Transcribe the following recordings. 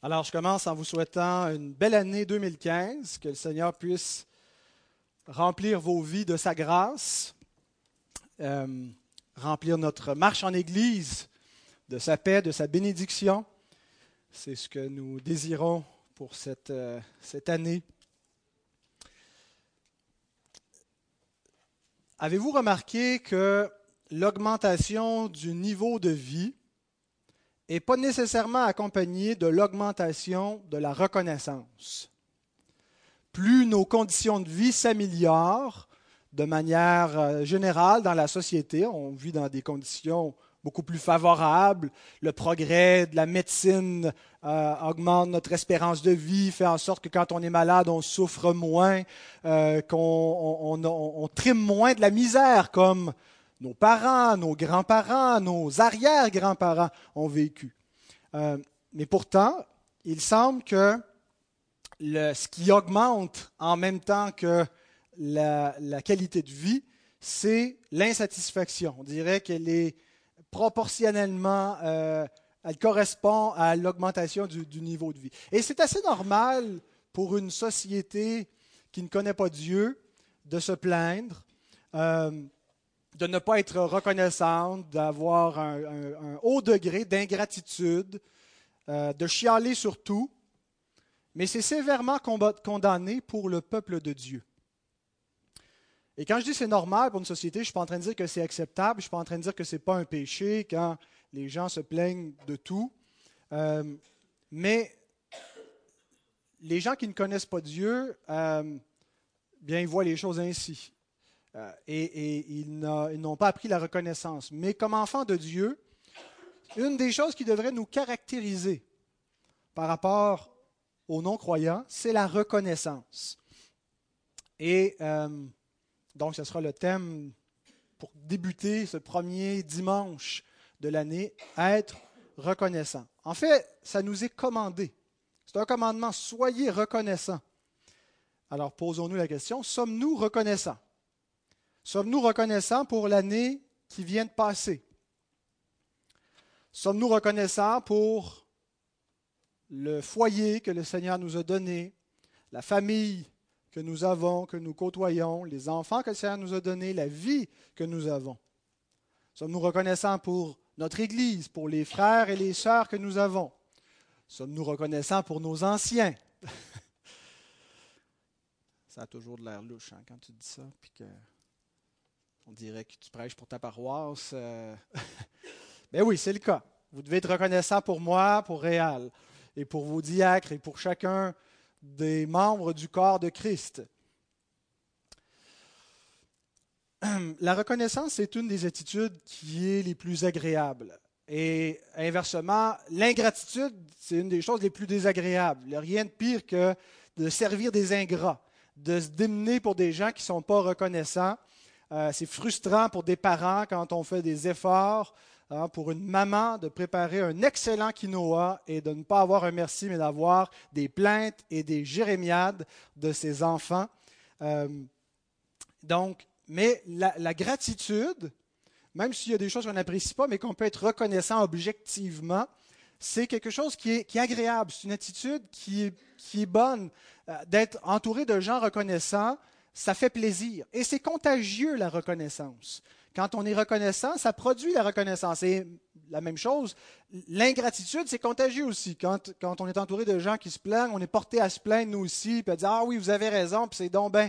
Alors, je commence en vous souhaitant une belle année 2015, que le Seigneur puisse remplir vos vies de sa grâce, euh, remplir notre marche en Église de sa paix, de sa bénédiction. C'est ce que nous désirons pour cette, euh, cette année. Avez-vous remarqué que l'augmentation du niveau de vie n'est pas nécessairement accompagné de l'augmentation de la reconnaissance. Plus nos conditions de vie s'améliorent de manière euh, générale dans la société, on vit dans des conditions beaucoup plus favorables, le progrès de la médecine euh, augmente notre espérance de vie, fait en sorte que quand on est malade, on souffre moins, euh, qu'on on, trime moins de la misère, comme nos parents, nos grands-parents, nos arrière-grands-parents ont vécu. Euh, mais pourtant, il semble que ce qui augmente en même temps que la, qualité de vie, c'est l'insatisfaction. On dirait qu'elle est proportionnellement, euh, elle correspond à l'augmentation du, niveau de vie. Et c'est assez normal pour une société qui ne connaît pas Dieu de se plaindre. Euh, de ne pas être reconnaissante, d'avoir un, haut degré d'ingratitude, euh, de chialer sur tout, mais c'est sévèrement condamné pour le peuple de Dieu. Et quand je dis c'est normal pour une société, je ne suis pas en train de dire que c'est acceptable, je ne suis pas en train de dire que ce n'est pas un péché quand les gens se plaignent de tout. Euh, mais les gens qui ne connaissent pas Dieu, euh, bien, ils voient les choses ainsi. Euh, et, ils n'ont pas appris la reconnaissance. Mais comme enfants de Dieu, une des choses qui devrait nous caractériser par rapport aux non-croyants, c'est la reconnaissance. Et euh, donc, ce sera le thème pour débuter ce premier dimanche de l'année, être reconnaissant. En fait, ça nous est commandé. C'est un commandement, soyez reconnaissants. Alors, posons-nous la question, sommes-nous reconnaissants? Sommes-nous reconnaissants pour l'année qui vient de passer? Sommes-nous reconnaissants pour le foyer que le Seigneur nous a donné, la famille que nous avons, que nous côtoyons, les enfants que le Seigneur nous a donnés, la vie que nous avons? Sommes-nous reconnaissants pour notre Église, pour les frères et les sœurs que nous avons? Sommes-nous reconnaissants pour nos anciens? ça a toujours de l'air louche hein, quand tu dis ça, puis que on dirait que tu prêches pour ta paroisse. Euh. Mais oui, c'est le cas. Vous devez être reconnaissant pour moi, pour Réal, et pour vos diacres, et pour chacun des membres du corps de Christ. La reconnaissance est une des attitudes qui est les plus agréables. Et inversement, l'ingratitude, c'est une des choses les plus désagréables. Il n'y a rien de pire que de servir des ingrats, de se démener pour des gens qui ne sont pas reconnaissants euh, c'est frustrant pour des parents quand on fait des efforts, hein, pour une maman de préparer un excellent quinoa et de ne pas avoir un merci, mais d'avoir des plaintes et des jérémiades de ses enfants. Euh, donc, mais la, gratitude, même s'il y a des choses qu'on n'apprécie pas, mais qu'on peut être reconnaissant objectivement, c'est quelque chose qui est, agréable. C'est une attitude qui est, bonne, euh, d'être entouré de gens reconnaissants ça fait plaisir. Et c'est contagieux, la reconnaissance. Quand on est reconnaissant, ça produit la reconnaissance. Et la même chose, l'ingratitude, c'est contagieux aussi. Quand, on est entouré de gens qui se plaignent, on est porté à se plaindre nous aussi, puis à dire Ah oui, vous avez raison, puis c'est donc bien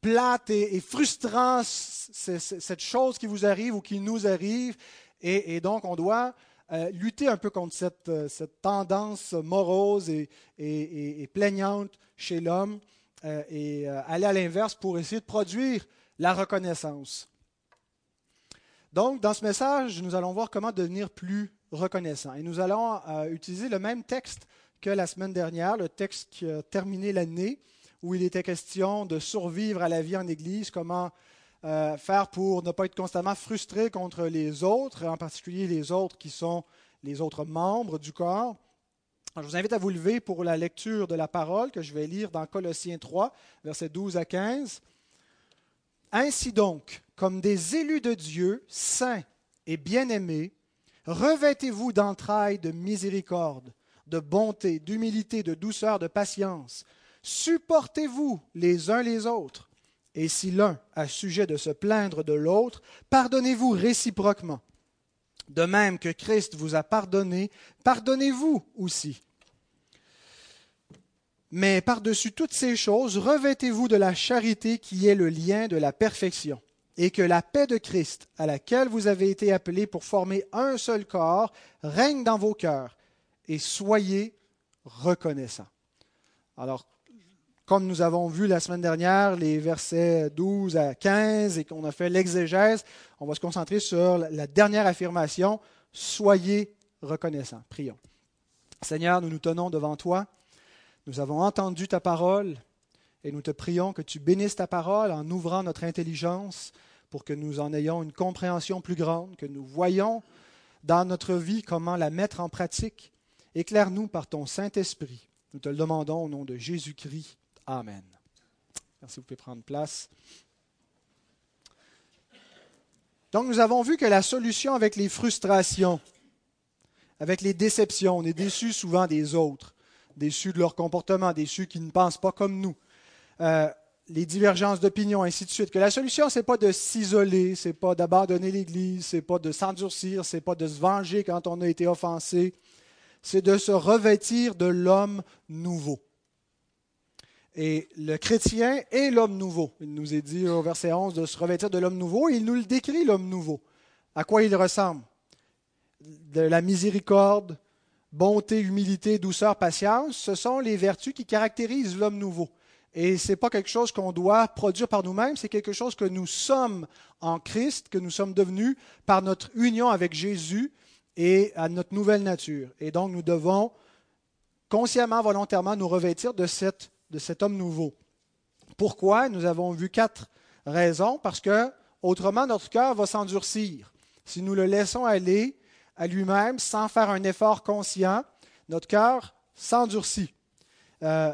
plate et, frustrant cette chose qui vous arrive ou qui nous arrive. Et, donc, on doit euh, lutter un peu contre cette, euh, tendance morose et plaignante chez l'homme. Euh, et euh, aller à l'inverse pour essayer de produire la reconnaissance. Donc, dans ce message, nous allons voir comment devenir plus reconnaissant. Et nous allons euh, utiliser le même texte que la semaine dernière, le texte qui a terminé l'année, où il était question de survivre à la vie en Église, comment faire pour ne pas être constamment frustré contre les autres, en particulier les autres qui sont les autres membres du corps je vous invite à vous lever pour la lecture de la parole que je vais lire dans Colossiens 3, versets 12 à 15. Ainsi donc, comme des élus de Dieu, saints et bien-aimés, revêtez-vous d'entrailles de miséricorde, de bonté, d'humilité, de douceur, de patience. Supportez-vous les uns les autres. Et si l'un a sujet de se plaindre de l'autre, pardonnez-vous réciproquement. De même que Christ vous a pardonné, pardonnez-vous aussi. Mais par-dessus toutes ces choses, revêtez-vous de la charité qui est le lien de la perfection, et que la paix de Christ, à laquelle vous avez été appelés pour former un seul corps, règne dans vos cœurs, et soyez reconnaissants. Alors, comme nous avons vu la semaine dernière, les versets 12 à 15 et qu'on a fait l'exégèse, on va se concentrer sur la dernière affirmation, soyez reconnaissants. Prions. Seigneur, nous nous tenons devant toi. Nous avons entendu ta parole et nous te prions que tu bénisses ta parole en ouvrant notre intelligence pour que nous en ayons une compréhension plus grande, que nous voyons dans notre vie comment la mettre en pratique. Éclaire-nous par ton Saint-Esprit. Nous te le demandons au nom de Jésus-Christ. Amen. Merci, vous pouvez prendre place. Donc nous avons vu que la solution avec les frustrations, avec les déceptions, on est déçu souvent des autres déçus de leur comportement, déçus qui ne pensent pas comme nous, euh, les divergences d'opinion, ainsi de suite. Que la solution, ce n'est pas de s'isoler, ce n'est pas d'abandonner l'Église, ce n'est pas de s'endurcir, ce n'est pas de se venger quand on a été offensé, c'est de se revêtir de l'homme nouveau. Et le chrétien est l'homme nouveau. Il nous est dit au verset 11 de se revêtir de l'homme nouveau, il nous le décrit, l'homme nouveau. À quoi il ressemble? De la miséricorde, bonté, humilité, douceur, patience, ce sont les vertus qui caractérisent l'homme nouveau. Et ce n'est pas quelque chose qu'on doit produire par nous-mêmes, c'est quelque chose que nous sommes en Christ, que nous sommes devenus par notre union avec Jésus et à notre nouvelle nature. Et donc nous devons consciemment, volontairement nous revêtir de, de cet homme nouveau. Pourquoi? Nous avons vu quatre raisons. Parce que autrement, notre cœur va s'endurcir. Si nous le laissons aller, à lui-même sans faire un effort conscient, notre cœur s'endurcit. Euh,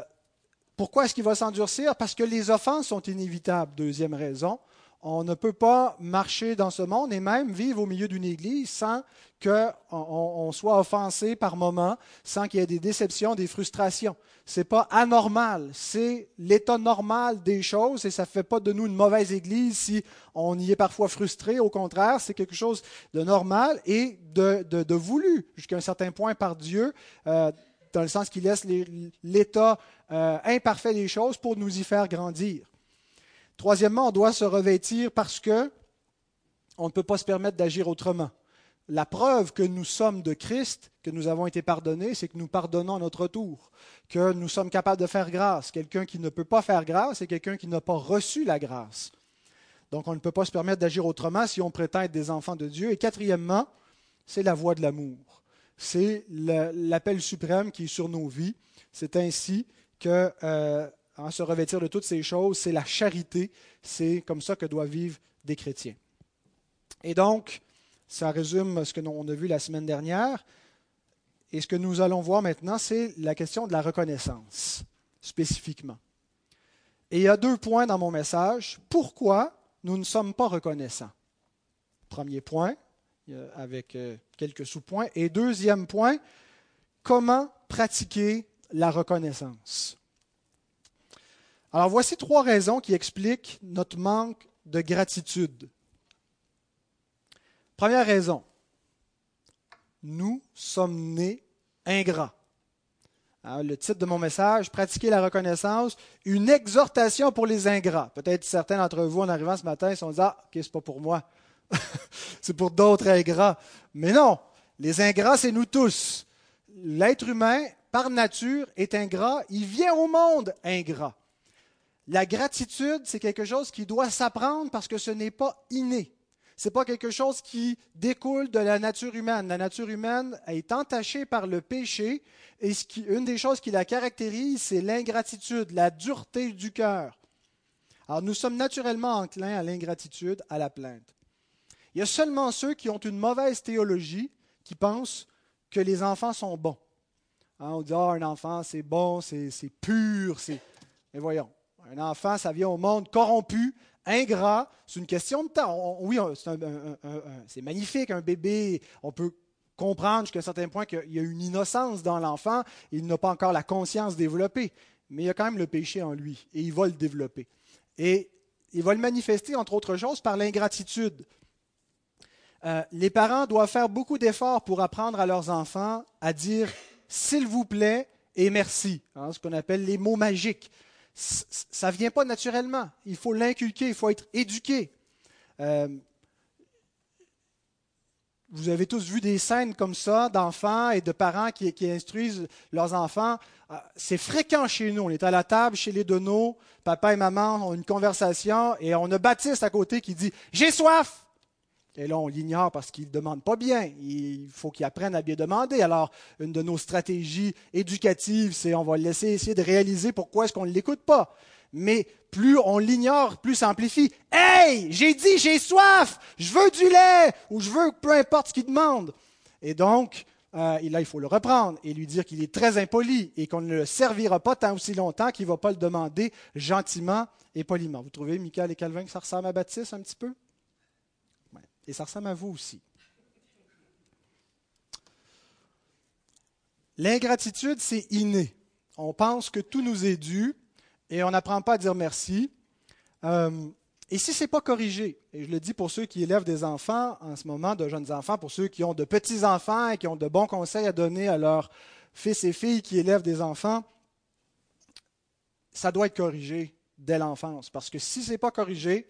pourquoi est-ce qu'il va s'endurcir? Parce que les offenses sont inévitables. Deuxième raison, on ne peut pas marcher dans ce monde et même vivre au milieu d'une église sans qu'on on soit offensé par moments, sans qu'il y ait des déceptions, des frustrations. Ce n'est pas anormal, c'est l'état normal des choses et ça ne fait pas de nous une mauvaise église si on y est parfois frustré. Au contraire, c'est quelque chose de normal et de, voulu jusqu'à un certain point par Dieu. Euh, dans le sens qu'il laisse l'état euh, imparfait des choses pour nous y faire grandir. Troisièmement, on doit se revêtir parce que on ne peut pas se permettre d'agir autrement. La preuve que nous sommes de Christ, que nous avons été pardonnés, c'est que nous pardonnons à notre tour, que nous sommes capables de faire grâce. Quelqu'un qui ne peut pas faire grâce, c'est quelqu'un qui n'a pas reçu la grâce. Donc on ne peut pas se permettre d'agir autrement si on prétend être des enfants de Dieu. Et quatrièmement, c'est la voie de l'amour. C'est l'appel suprême qui est sur nos vies. C'est ainsi que euh, Se revêtir de toutes ces choses, c'est la charité, c'est comme ça que doivent vivre des chrétiens. Et donc, ça résume ce que l'on a vu la semaine dernière. Et ce que nous allons voir maintenant, c'est la question de la reconnaissance, spécifiquement. Et il y a deux points dans mon message. Pourquoi nous ne sommes pas reconnaissants? Premier point, avec euh, quelques sous-points. Et deuxième point, comment pratiquer la reconnaissance? Alors voici trois raisons qui expliquent notre manque de gratitude. Première raison, nous sommes nés ingrats. Hein, le titre de mon message, Pratiquer la reconnaissance, une exhortation pour les ingrats. Peut-être certains d'entre vous, en arrivant ce matin, se sont dit Ah, ok, c'est pas pour moi. c'est pour d'autres ingrats. Mais non, les ingrats, c'est nous tous. L'être humain, par nature, est ingrat. Il vient au monde ingrat. La gratitude, c'est quelque chose qui doit s'apprendre parce que ce n'est pas inné. Ce n'est pas quelque chose qui découle de la nature humaine. La nature humaine est entachée par le péché et une des choses qui la caractérise, c'est l'ingratitude, la dureté du cœur. Alors nous sommes naturellement enclins à l'ingratitude, à la plainte. Il y a seulement ceux qui ont une mauvaise théologie qui pensent que les enfants sont bons. Hein, on dit, ah, un enfant, c'est bon, c'est pur, c'est... Mais voyons, un enfant, ça vient au monde corrompu, ingrat. C'est une question de temps. oui, c'est magnifique, un bébé. On peut comprendre jusqu'à un certain point qu'il y a une innocence dans l'enfant, il n'a pas encore la conscience développée, mais il y a quand même le péché en lui et il va le développer. Et il va le manifester, entre autres choses, par l'ingratitude. Euh, les parents doivent faire beaucoup d'efforts pour apprendre à leurs enfants à dire s'il vous plaît et merci, hein, ce qu'on appelle les mots magiques. Ça ne vient pas naturellement. Il faut l'inculquer, il faut être éduqué. Euh, vous avez tous vu des scènes comme ça d'enfants et de parents qui, instruisent leurs enfants. Euh, c'est fréquent chez nous. On est à la table chez les Donos, papa et maman ont une conversation et on a Baptiste à côté qui dit J'ai soif et là, on l'ignore parce qu'il ne demande pas bien. Il faut qu'il apprenne à bien demander. Alors, une de nos stratégies éducatives, c'est on va le laisser essayer de réaliser pourquoi est-ce qu'on ne l'écoute pas. Mais plus on l'ignore, plus ça amplifie. Hey, j'ai dit j'ai soif, je veux du lait, ou je veux peu importe ce qu'il demande. Et donc, euh, là, il faut le reprendre et lui dire qu'il est très impoli et qu'on ne le servira pas tant aussi longtemps qu'il ne va pas le demander gentiment et poliment. Vous trouvez, Michael et Calvin, que ça ressemble à Baptiste un petit peu? Et ça ressemble à vous aussi. L'ingratitude, c'est inné. On pense que tout nous est dû et on n'apprend pas à dire merci. Euh, et si ce n'est pas corrigé, et je le dis pour ceux qui élèvent des enfants en ce moment, de jeunes enfants, pour ceux qui ont de petits-enfants et qui ont de bons conseils à donner à leurs fils et filles qui élèvent des enfants, ça doit être corrigé dès l'enfance. Parce que si ce n'est pas corrigé,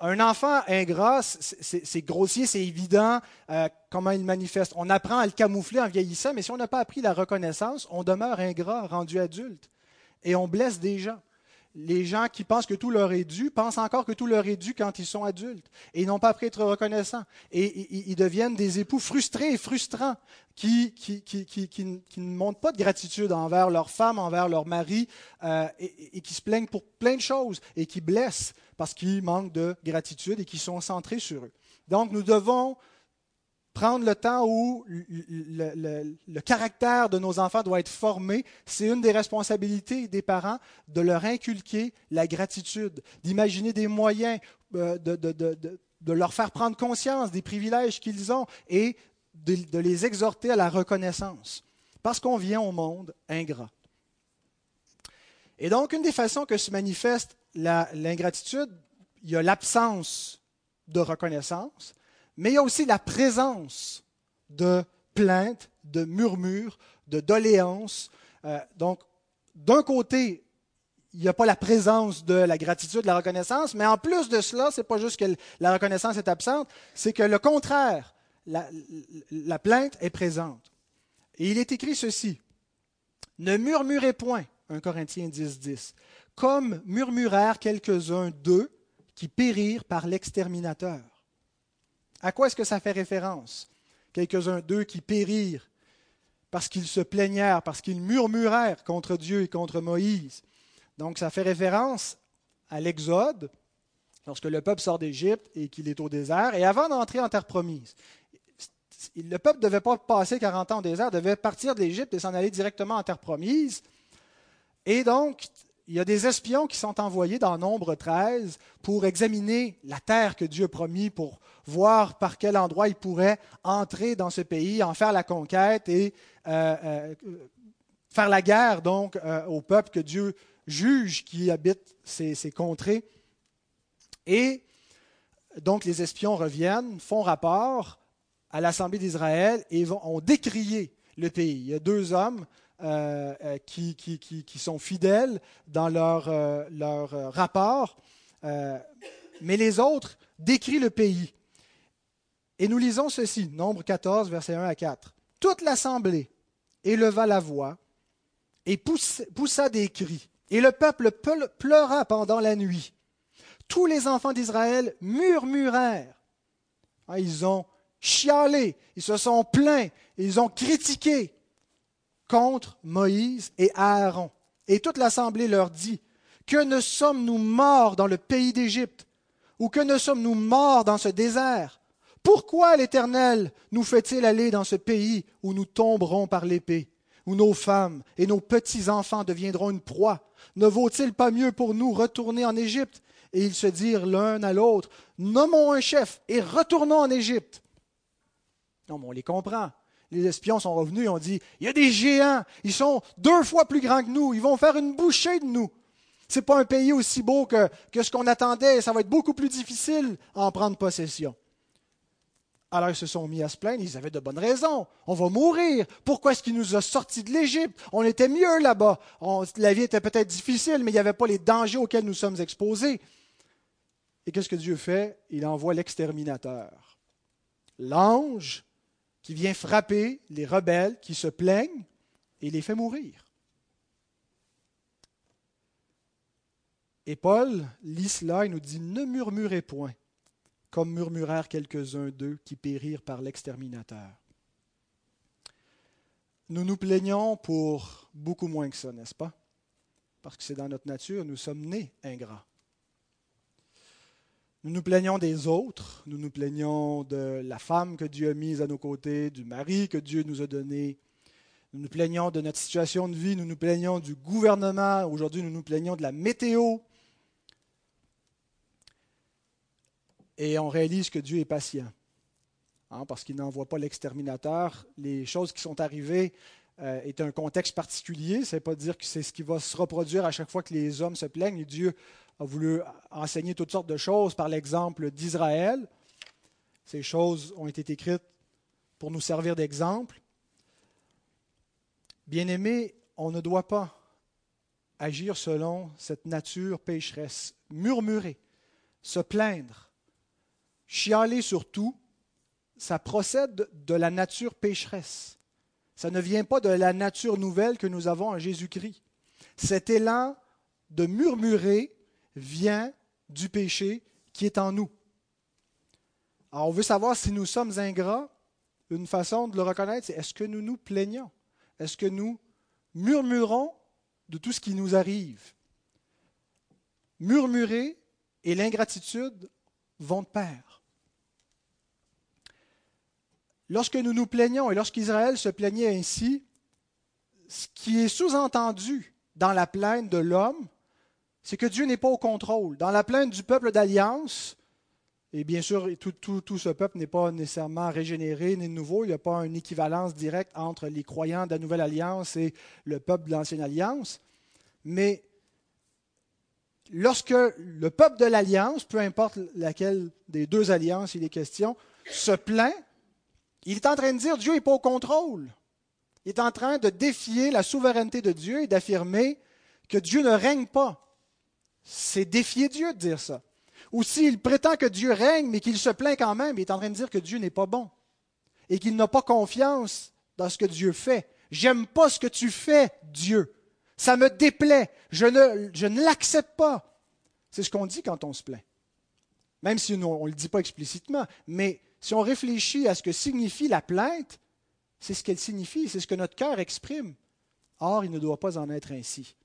un enfant ingrat, c'est grossier, c'est évident euh, comment il manifeste. On apprend à le camoufler en vieillissant, mais si on n'a pas appris la reconnaissance, on demeure ingrat rendu adulte. Et on blesse des gens. Les gens qui pensent que tout leur est dû pensent encore que tout leur est dû quand ils sont adultes. Et n'ont pas appris à être reconnaissants. Et, ils deviennent des époux frustrés et frustrants qui, ne montrent pas de gratitude envers leur femme, envers leur mari, euh, et qui se plaignent pour plein de choses et qui blessent parce qu'ils manquent de gratitude et qu'ils sont centrés sur eux. Donc, nous devons prendre le temps où le, caractère de nos enfants doit être formé. C'est une des responsabilités des parents de leur inculquer la gratitude, d'imaginer des moyens, euh, de, de, leur faire prendre conscience des privilèges qu'ils ont et de les exhorter à la reconnaissance. Parce qu'on vient au monde ingrat. Et donc, une des façons que se manifeste l'ingratitude, il y a l'absence de reconnaissance, mais il y a aussi la présence de plaintes, de murmures, de doléances. Euh, donc, d'un côté, il n'y a pas la présence de la gratitude, de la reconnaissance, mais en plus de cela, ce n'est pas juste que la reconnaissance est absente, c'est que le contraire, la, la plainte est présente. Et il est écrit ceci, ne murmurez point, 1 Corinthiens 10, 10 comme murmurèrent quelques-uns d'eux qui périrent par l'exterminateur. À quoi est-ce que ça fait référence? Quelques-uns d'eux qui périrent parce qu'ils se plaignèrent, parce qu'ils murmurèrent contre Dieu et contre Moïse. Donc ça fait référence à l'Exode, lorsque le peuple sort d'Égypte et qu'il est au désert, et avant d'entrer en terre promise. Le peuple ne devait pas passer 40 ans au désert, devait partir d'Égypte et s'en aller directement en terre promise. Et donc, il y a des espions qui sont envoyés dans Nombre 13 pour examiner la terre que Dieu a promis, pour voir par quel endroit ils pourraient entrer dans ce pays, en faire la conquête et euh, euh, faire la guerre donc euh, au peuple que Dieu juge qui habite ces, contrées. Et donc les espions reviennent, font rapport à l'Assemblée d'Israël et vont, ont décrié le pays. Il y a deux hommes euh, euh, qui, sont fidèles dans leur, euh, rapport, mais les autres décrivent le pays. Et nous lisons ceci, Nombre 14, versets 1 à 4. Toute l'assemblée éleva la voix et poussa des cris, et le peuple pleura pendant la nuit. Tous les enfants d'Israël murmurèrent. Ah, ils ont chialé, ils se sont plaints, ils ont critiqué contre Moïse et Aaron. Et toute l'assemblée leur dit, Que ne sommes-nous morts dans le pays d'Égypte Ou que ne sommes-nous morts dans ce désert? Pourquoi l'Éternel nous fait-il aller dans ce pays où nous tomberons par l'épée, où nos femmes et nos petits-enfants deviendront une proie? Ne vaut-il pas mieux pour nous retourner en Égypte Et ils se dirent l'un à l'autre, Nommons un chef et retournons en Égypte. Non, mais on les comprend. Les espions sont revenus et ont dit, il y a des géants, ils sont deux fois plus grands que nous, ils vont faire une bouchée de nous. Ce n'est pas un pays aussi beau que, que ce qu'on attendait, ça va être beaucoup plus difficile à en prendre possession. Alors ils se sont mis à se plaindre, ils avaient de bonnes raisons. On va mourir. Pourquoi est-ce qu'il nous a sortis de l'Égypte? On était mieux là-bas. la vie était peut-être difficile, mais il n'y avait pas les dangers auxquels nous sommes exposés. Et qu'est-ce que Dieu fait? Il envoie l'exterminateur. L'ange qui vient frapper les rebelles qui se plaignent et les fait mourir. Et Paul lit cela et nous dit Ne murmurez point comme murmurèrent quelques-uns d'eux qui périrent par l'exterminateur. Nous nous plaignons pour beaucoup moins que ça, n'est-ce pas? Parce que c'est dans notre nature, nous sommes nés ingrats. Nous nous plaignons des autres, nous nous plaignons de la femme que Dieu a mise à nos côtés, du mari que Dieu nous a donné. Nous nous plaignons de notre situation de vie, nous nous plaignons du gouvernement, aujourd'hui nous nous plaignons de la météo, Et on réalise que Dieu est patient, hein, parce qu'il n'envoie pas l'exterminateur. Les choses qui sont arrivées euh, est un contexte particulier. Ce n'est pas dire que c'est ce qui va se reproduire à chaque fois que les hommes se plaignent. Dieu a voulu enseigner toutes sortes de choses par l'exemple d'Israël. Ces choses ont été écrites pour nous servir d'exemple. Bien-aimés, on ne doit pas agir selon cette nature pécheresse, murmurer, se plaindre, chialer sur tout, ça procède de la nature pécheresse. Ça ne vient pas de la nature nouvelle que nous avons en Jésus-Christ. Cet élan de murmurer vient du péché qui est en nous. Alors on veut savoir si nous sommes ingrats. Une façon de le reconnaître, c'est est-ce que nous nous plaignons? Est-ce que nous murmurons de tout ce qui nous arrive? Murmurer et l'ingratitude vont de pair. Lorsque nous nous plaignons et lorsqu'Israël se plaignait ainsi, ce qui est sous-entendu dans la plainte de l'homme, c'est que Dieu n'est pas au contrôle. Dans la plainte du peuple d'alliance, et bien sûr, tout, ce peuple n'est pas nécessairement régénéré ni nouveau, il n'y a pas une équivalence directe entre les croyants de la nouvelle alliance et le peuple de l'ancienne alliance, mais lorsque le peuple de l'alliance, peu importe laquelle des deux alliances il est question, se plaint, il est en train de dire Dieu n'est pas au contrôle. Il est en train de défier la souveraineté de Dieu et d'affirmer que Dieu ne règne pas. C'est défier Dieu de dire ça. Ou s'il prétend que Dieu règne, mais qu'il se plaint quand même, il est en train de dire que Dieu n'est pas bon et qu'il n'a pas confiance dans ce que Dieu fait. J'aime pas ce que tu fais, Dieu. Ça me déplaît. Je ne, je ne l'accepte pas. C'est ce qu'on dit quand on se plaint. Même si on ne le dit pas explicitement. Mais si on réfléchit à ce que signifie la plainte, c'est ce qu'elle signifie, c'est ce que notre cœur exprime. Or, il ne doit pas en être ainsi.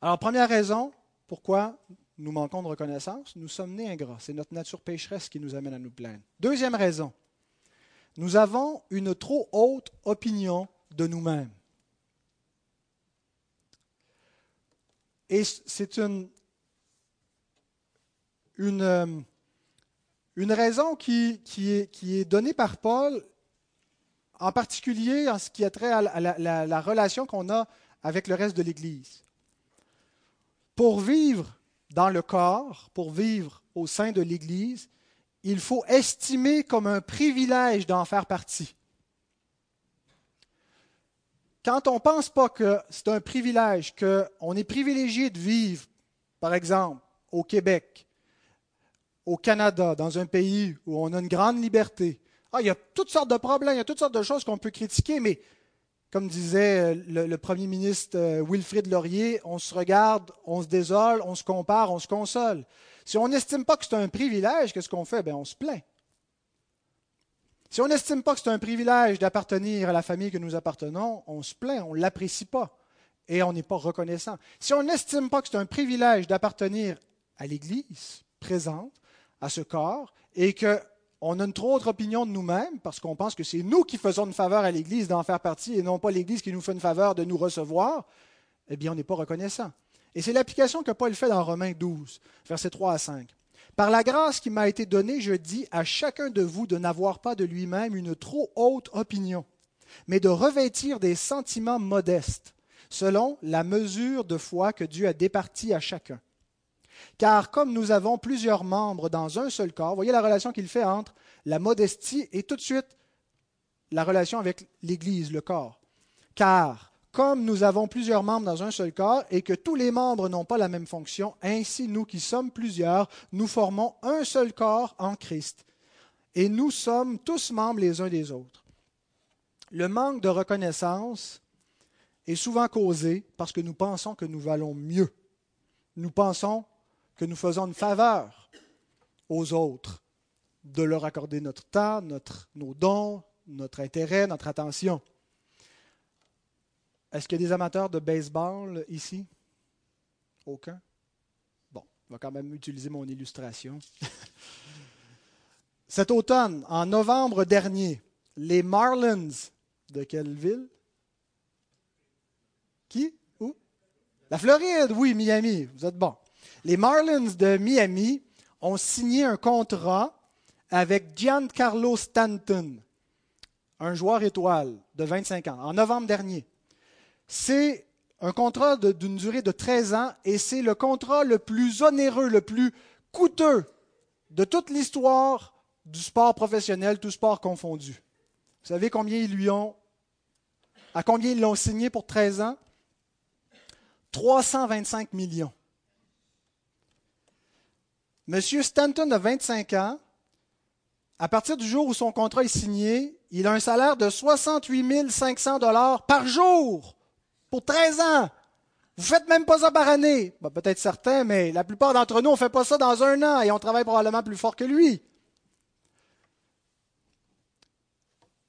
Alors, première raison pourquoi nous manquons de reconnaissance, nous sommes nés ingrats. C'est notre nature pécheresse qui nous amène à nous plaindre. Deuxième raison, nous avons une trop haute opinion de nous-mêmes. Et c'est une, une, euh, une raison qui, est, donnée par Paul, en particulier en ce qui a trait à la, relation qu'on a avec le reste de l'Église. Pour vivre dans le corps, pour vivre au sein de l'Église, il faut estimer comme un privilège d'en faire partie. Quand on ne pense pas que c'est un privilège, qu'on est privilégié de vivre, par exemple, au Québec, au Canada, dans un pays où on a une grande liberté. Ah, il y a toutes sortes de problèmes, il y a toutes sortes de choses qu'on peut critiquer, mais comme disait euh, le, Premier ministre euh, Wilfrid Laurier, on se regarde, on se désole, on se compare, on se console. Si on n'estime pas que c'est un privilège, qu'est-ce qu'on fait? Bien, on se plaint. Si on n'estime pas que c'est un privilège d'appartenir à la famille que nous appartenons, on se plaint, on ne l'apprécie pas et on n'est pas reconnaissant. Si on n'estime pas que c'est un privilège d'appartenir à l'Église présente, à ce corps et qu'on a une trop autre opinion de nous-mêmes parce qu'on pense que c'est nous qui faisons une faveur à l'Église d'en faire partie et non pas l'Église qui nous fait une faveur de nous recevoir, eh bien, on n'est pas reconnaissant. Et c'est l'application que Paul fait dans Romains 12, versets 3 à 5. Par la grâce qui m'a été donnée, je dis à chacun de vous de n'avoir pas de lui-même une trop haute opinion, mais de revêtir des sentiments modestes, selon la mesure de foi que Dieu a départie à chacun. Car comme nous avons plusieurs membres dans un seul corps, voyez la relation qu'il fait entre la modestie et tout de suite la relation avec l'Église, le corps. Car comme nous avons plusieurs membres dans un seul corps et que tous les membres n'ont pas la même fonction, ainsi nous qui sommes plusieurs, nous formons un seul corps en Christ. Et nous sommes tous membres les uns des autres. Le manque de reconnaissance est souvent causé parce que nous pensons que nous valons mieux. Nous pensons que nous faisons une faveur aux autres de leur accorder notre temps, notre, nos dons, notre intérêt, notre attention. Est-ce qu'il y a des amateurs de baseball ici? Aucun? Bon, on va quand même utiliser mon illustration. Cet automne, en novembre dernier, les Marlins de quelle ville? Qui? Où? La Floride, oui, Miami. Vous êtes bon. Les Marlins de Miami ont signé un contrat avec Giancarlo Stanton, un joueur étoile de 25 ans, en novembre dernier. C'est un contrat d'une durée de 13 ans et c'est le contrat le plus onéreux, le plus coûteux de toute l'histoire du sport professionnel, tout sport confondu. Vous savez combien ils lui ont, à combien ils l'ont signé pour 13 ans? 325 millions. Monsieur Stanton a 25 ans. À partir du jour où son contrat est signé, il a un salaire de 68 500 dollars par jour pour 13 ans. Vous faites même pas ça par année. Peut-être certains, mais la plupart d'entre nous, on ne fait pas ça dans un an et on travaille probablement plus fort que lui.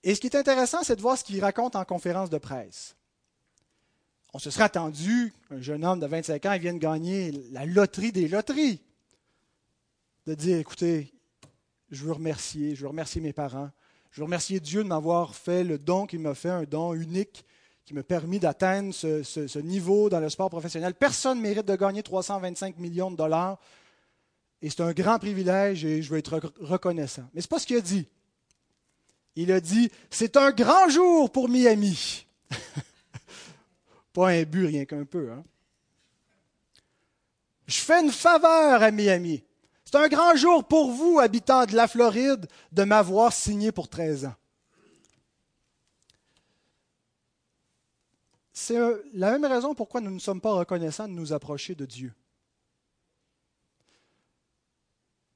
Et ce qui est intéressant, c'est de voir ce qu'il raconte en conférence de presse. On se serait attendu qu'un jeune homme de 25 ans vienne gagner la loterie des loteries de dire, écoutez, je veux remercier, je veux remercier mes parents, je veux remercier Dieu de m'avoir fait le don qu'il m'a fait, un don unique qui m'a permis d'atteindre ce, niveau dans le sport professionnel. Personne ne mérite de gagner 325 millions de dollars. Et c'est un grand privilège et je veux être reconnaissant. Mais ce n'est pas ce qu'il a dit. Il a dit, c'est un grand jour pour Miami. pas un but, rien qu'un peu. Hein. Je fais une faveur à Miami. C'est un grand jour pour vous, habitants de la Floride, de m'avoir signé pour 13 ans. C'est la même raison pourquoi nous ne sommes pas reconnaissants de nous approcher de Dieu.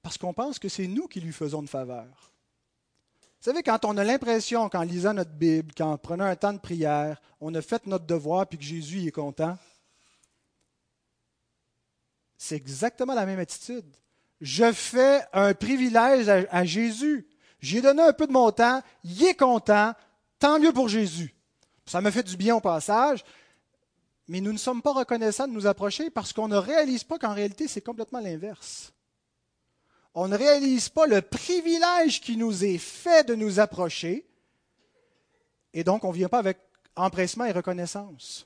Parce qu'on pense que c'est nous qui lui faisons une faveur. Vous savez, quand on a l'impression qu'en lisant notre Bible, qu'en prenant un temps de prière, on a fait notre devoir puis que Jésus est content, c'est exactement la même attitude je fais un privilège à, Jésus. J'ai donné un peu de mon temps, il est content, tant mieux pour Jésus. Ça me fait du bien au passage, mais nous ne sommes pas reconnaissants de nous approcher parce qu'on ne réalise pas qu'en réalité, c'est complètement l'inverse. On ne réalise pas le privilège qui nous est fait de nous approcher, et donc on ne vient pas avec empressement et reconnaissance.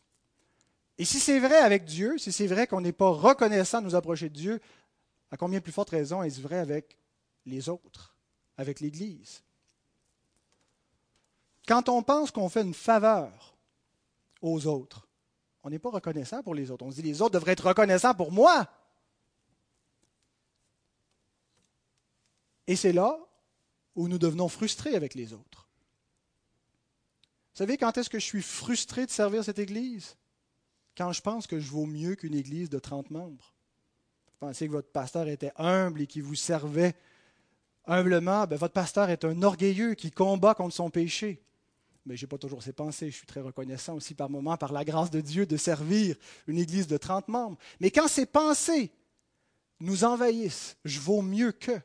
Et si c'est vrai avec Dieu, si c'est vrai qu'on n'est pas reconnaissant de nous approcher de Dieu, à combien plus forte raison est-ce vrai avec les autres, avec l'Église? Quand on pense qu'on fait une faveur aux autres, on n'est pas reconnaissant pour les autres. On se dit les autres devraient être reconnaissants pour moi. Et c'est là où nous devenons frustrés avec les autres. Vous savez quand est-ce que je suis frustré de servir cette Église? Quand je pense que je vaux mieux qu'une Église de 30 membres pensez que votre pasteur était humble et qui vous servait humblement, ben, votre pasteur est un orgueilleux qui combat contre son péché. Mais je n'ai pas toujours ces pensées. Je suis très reconnaissant aussi par moments, par la grâce de Dieu, de servir une église de 30 membres. Mais quand ces pensées nous envahissent, je vaux mieux que.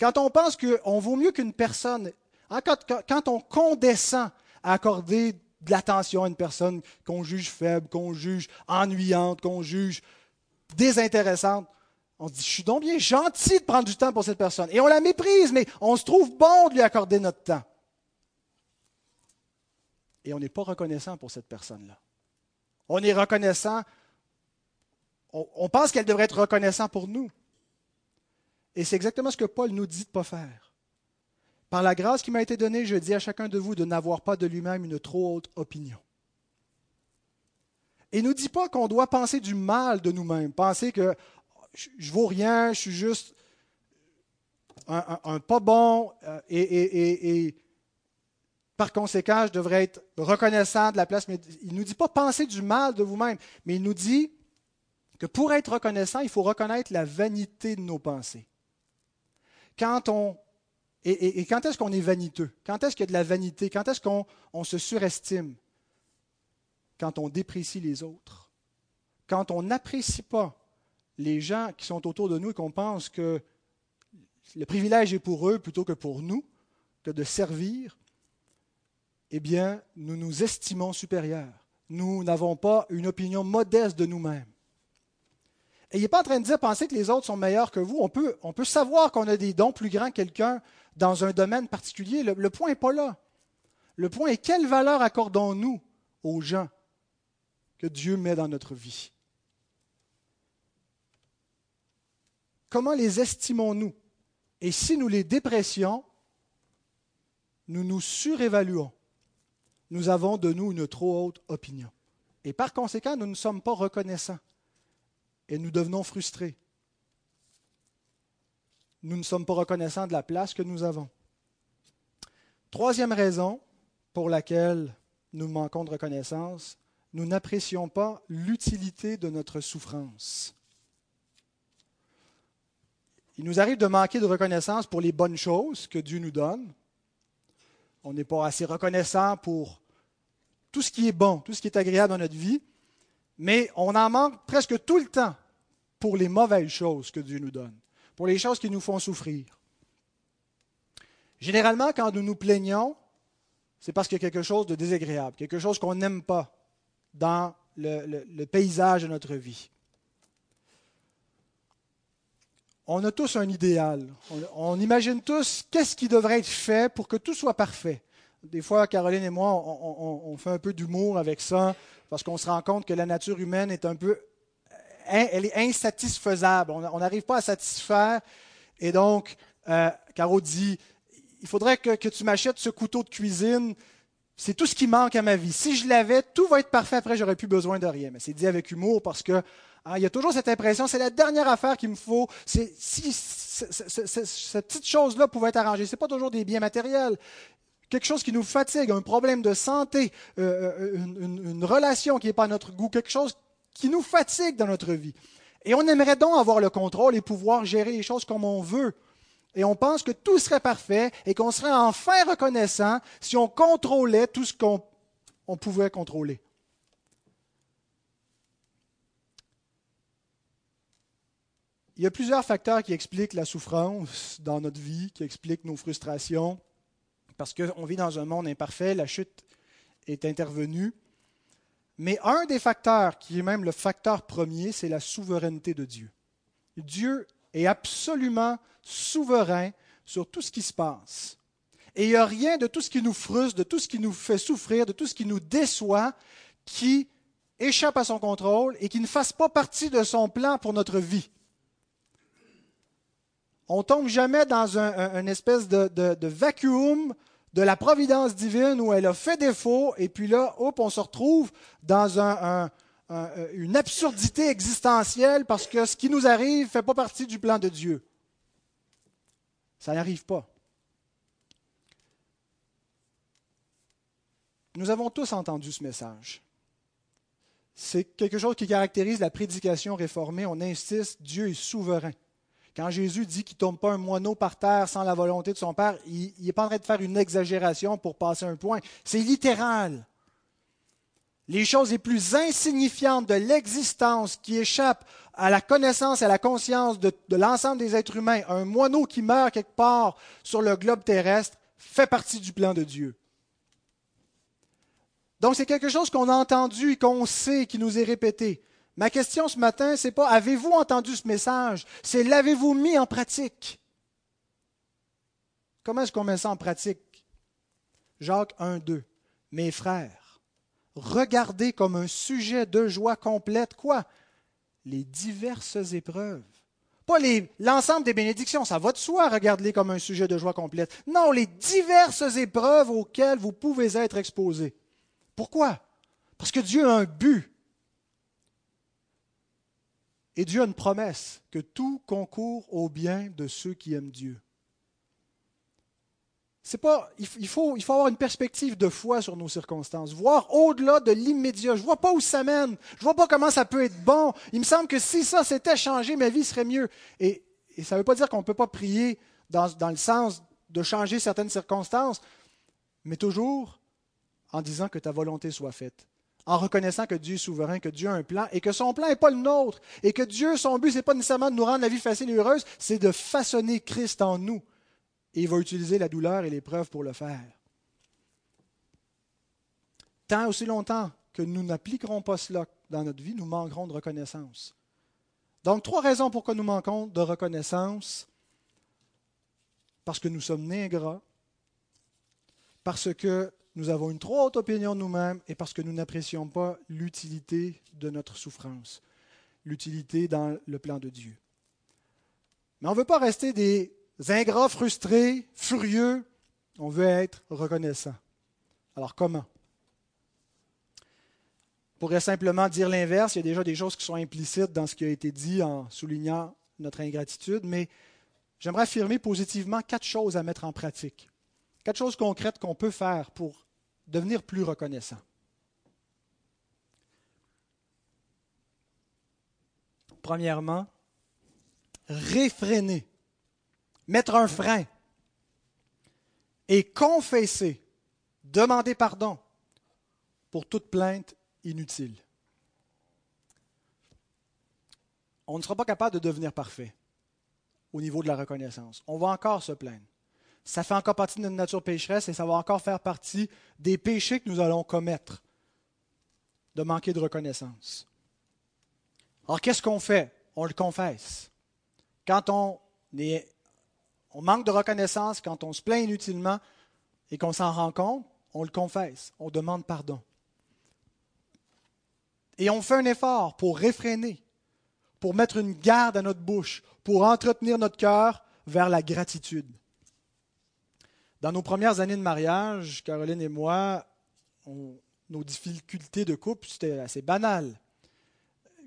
Quand on pense qu'on vaut mieux qu'une personne, hein, quand, on condescend à accorder de l'attention à une personne qu'on juge faible, qu'on juge ennuyante, qu'on juge désintéressante. On dit, je suis donc bien gentil de prendre du temps pour cette personne. Et on la méprise, mais on se trouve bon de lui accorder notre temps. Et on n'est pas reconnaissant pour cette personne-là. On est reconnaissant, on, pense qu'elle devrait être reconnaissant pour nous. Et c'est exactement ce que Paul nous dit de ne pas faire. Par la grâce qui m'a été donnée, je dis à chacun de vous de n'avoir pas de lui-même une trop haute opinion. Il ne nous dit pas qu'on doit penser du mal de nous-mêmes, penser que je, ne vaux rien, je suis juste un, pas bon euh, et, par conséquent, je devrais être reconnaissant de la place. Mais il ne nous dit pas penser du mal de vous-même, mais il nous dit que pour être reconnaissant, il faut reconnaître la vanité de nos pensées. Quand on, et, quand est-ce qu'on est vaniteux? Quand est-ce qu'il y a de la vanité? Quand est-ce qu'on se surestime? Quand on déprécie les autres. Quand on n'apprécie pas les gens qui sont autour de nous et qu'on pense que le privilège est pour eux plutôt que pour nous, que de servir, eh bien, nous nous estimons supérieurs. Nous n'avons pas une opinion modeste de nous-mêmes. Et il n'est pas en train de dire penser que les autres sont meilleurs que vous. On peut, on peut savoir qu'on a des dons plus grands que quelqu'un dans un domaine particulier. Le, le point n'est pas là. Le point est quelle valeur accordons-nous aux gens? Que Dieu met dans notre vie? Comment les estimons-nous? Et si nous les dépressions, nous nous surévaluons. Nous avons de nous une trop haute opinion. Et par conséquent, nous ne sommes pas reconnaissants. Et nous devenons frustrés. Nous ne sommes pas reconnaissants de la place que nous avons. Troisième raison pour laquelle nous manquons de reconnaissance, nous n'apprécions pas l'utilité de notre souffrance. Il nous arrive de manquer de reconnaissance pour les bonnes choses que Dieu nous donne. On n'est pas assez reconnaissant pour tout ce qui est bon, tout ce qui est agréable dans notre vie, mais on en manque presque tout le temps pour les mauvaises choses que Dieu nous donne, pour les choses qui nous font souffrir. Généralement, quand nous nous plaignons, c'est parce qu'il y a quelque chose de désagréable, quelque chose qu'on n'aime pas dans le, paysage de notre vie. On a tous un idéal. On, imagine tous qu'est-ce qui devrait être fait pour que tout soit parfait. Des fois, Caroline et moi, on, fait un peu d'humour avec ça, parce qu'on se rend compte que la nature humaine est un peu, elle est insatisfaisable. On n'arrive pas à satisfaire. Et donc, euh, Caro dit, il faudrait que tu m'achètes ce couteau de cuisine. C'est tout ce qui manque à ma vie. Si je l'avais, tout va être parfait. Après, j'aurais plus besoin de rien. Mais c'est dit avec humour parce que il y a toujours cette impression, c'est la dernière affaire qu'il me faut. si cette petite chose-là pouvait être arrangée, ce n'est pas toujours des biens matériels. Quelque chose qui nous fatigue, un problème de santé, euh, euh, une, une, relation qui n'est pas à notre goût, quelque chose qui nous fatigue dans notre vie. Et on aimerait donc avoir le contrôle et pouvoir gérer les choses comme on veut. Et on pense que tout serait parfait et qu'on serait enfin reconnaissant si on contrôlait tout ce qu'on pouvait contrôler. Il y a plusieurs facteurs qui expliquent la souffrance dans notre vie, qui expliquent nos frustrations, parce qu'on vit dans un monde imparfait, la chute est intervenue. Mais un des facteurs, qui est même le facteur premier, c'est la souveraineté de Dieu. Dieu est absolument souverain sur tout ce qui se passe. Et il n'y a rien de tout ce qui nous frustre, de tout ce qui nous fait souffrir, de tout ce qui nous déçoit, qui échappe à son contrôle et qui ne fasse pas partie de son plan pour notre vie. On tombe jamais dans un, espèce de, vacuum de la providence divine où elle a fait défaut, et puis là, hop, on se retrouve dans un, une absurdité existentielle parce que ce qui nous arrive ne fait pas partie du plan de Dieu. Ça n'arrive pas. Nous avons tous entendu ce message. C'est quelque chose qui caractérise la prédication réformée. On insiste, Dieu est souverain. Quand Jésus dit qu'il ne tombe pas un moineau par terre sans la volonté de son Père, il n'est pas en train de faire une exagération pour passer un point. C'est littéral. Les choses les plus insignifiantes de l'existence qui échappent à la connaissance et à la conscience de, l'ensemble des êtres humains, un moineau qui meurt quelque part sur le globe terrestre, fait partie du plan de Dieu. Donc c'est quelque chose qu'on a entendu et qu'on sait, qui nous est répété. Ma question ce matin, c'est pas avez-vous entendu ce message, c'est l'avez-vous mis en pratique? Comment est-ce qu'on met ça en pratique? Jacques 1, 2. Mes frères, regardez comme un sujet de joie complète quoi? Les diverses épreuves Pas l'ensemble des bénédictions, ça va de soi, regarde-les comme un sujet de joie complète. Non, les diverses épreuves auxquelles vous pouvez être exposés. Pourquoi? Parce que Dieu a un but. Et Dieu a une promesse que tout concourt au bien de ceux qui aiment Dieu. C'est pas, il, faut, il faut avoir une perspective de foi sur nos circonstances, voir au-delà de l'immédiat. Je vois pas où ça mène, je vois pas comment ça peut être bon. Il me semble que si ça s'était changé, ma vie serait mieux. Et, ça ne veut pas dire qu'on ne peut pas prier dans, dans le sens de changer certaines circonstances, mais toujours en disant que ta volonté soit faite en reconnaissant que Dieu est souverain, que Dieu a un plan et que son plan n'est pas le nôtre et que Dieu, son but, ce n'est pas nécessairement de nous rendre la vie facile et heureuse, c'est de façonner Christ en nous. Et il va utiliser la douleur et l'épreuve pour le faire. Tant aussi longtemps que nous n'appliquerons pas cela dans notre vie, nous manquerons de reconnaissance. Donc, trois raisons pourquoi nous manquons de reconnaissance. Parce que nous sommes nés ingrats, parce que nous avons une trop haute opinion de nous-mêmes et parce que nous n'apprécions pas l'utilité de notre souffrance, l'utilité dans le plan de Dieu. Mais on ne veut pas rester des ingrats frustrés, furieux, on veut être reconnaissant. Alors comment? On pourrait simplement dire l'inverse, il y a déjà des choses qui sont implicites dans ce qui a été dit en soulignant notre ingratitude, mais j'aimerais affirmer positivement quatre choses à mettre en pratique. Quatre choses concrètes qu'on peut faire pour devenir plus reconnaissant. Premièrement, réfréner, mettre un frein et confesser, demander pardon pour toute plainte inutile. On ne sera pas capable de devenir parfait au niveau de la reconnaissance. On va encore se plaindre ça fait encore partie de notre nature pécheresse et ça va encore faire partie des péchés que nous allons commettre, de manquer de reconnaissance. Alors qu'est-ce qu'on fait? On le confesse. Quand on, on manque de reconnaissance, quand on se plaint inutilement et qu'on s'en rend compte, on le confesse, on demande pardon. Et on fait un effort pour réfréner, pour mettre une garde à notre bouche, pour entretenir notre cœur vers la gratitude. Dans nos premières années de mariage, Caroline et moi, nos difficultés de couple, c'était assez banal.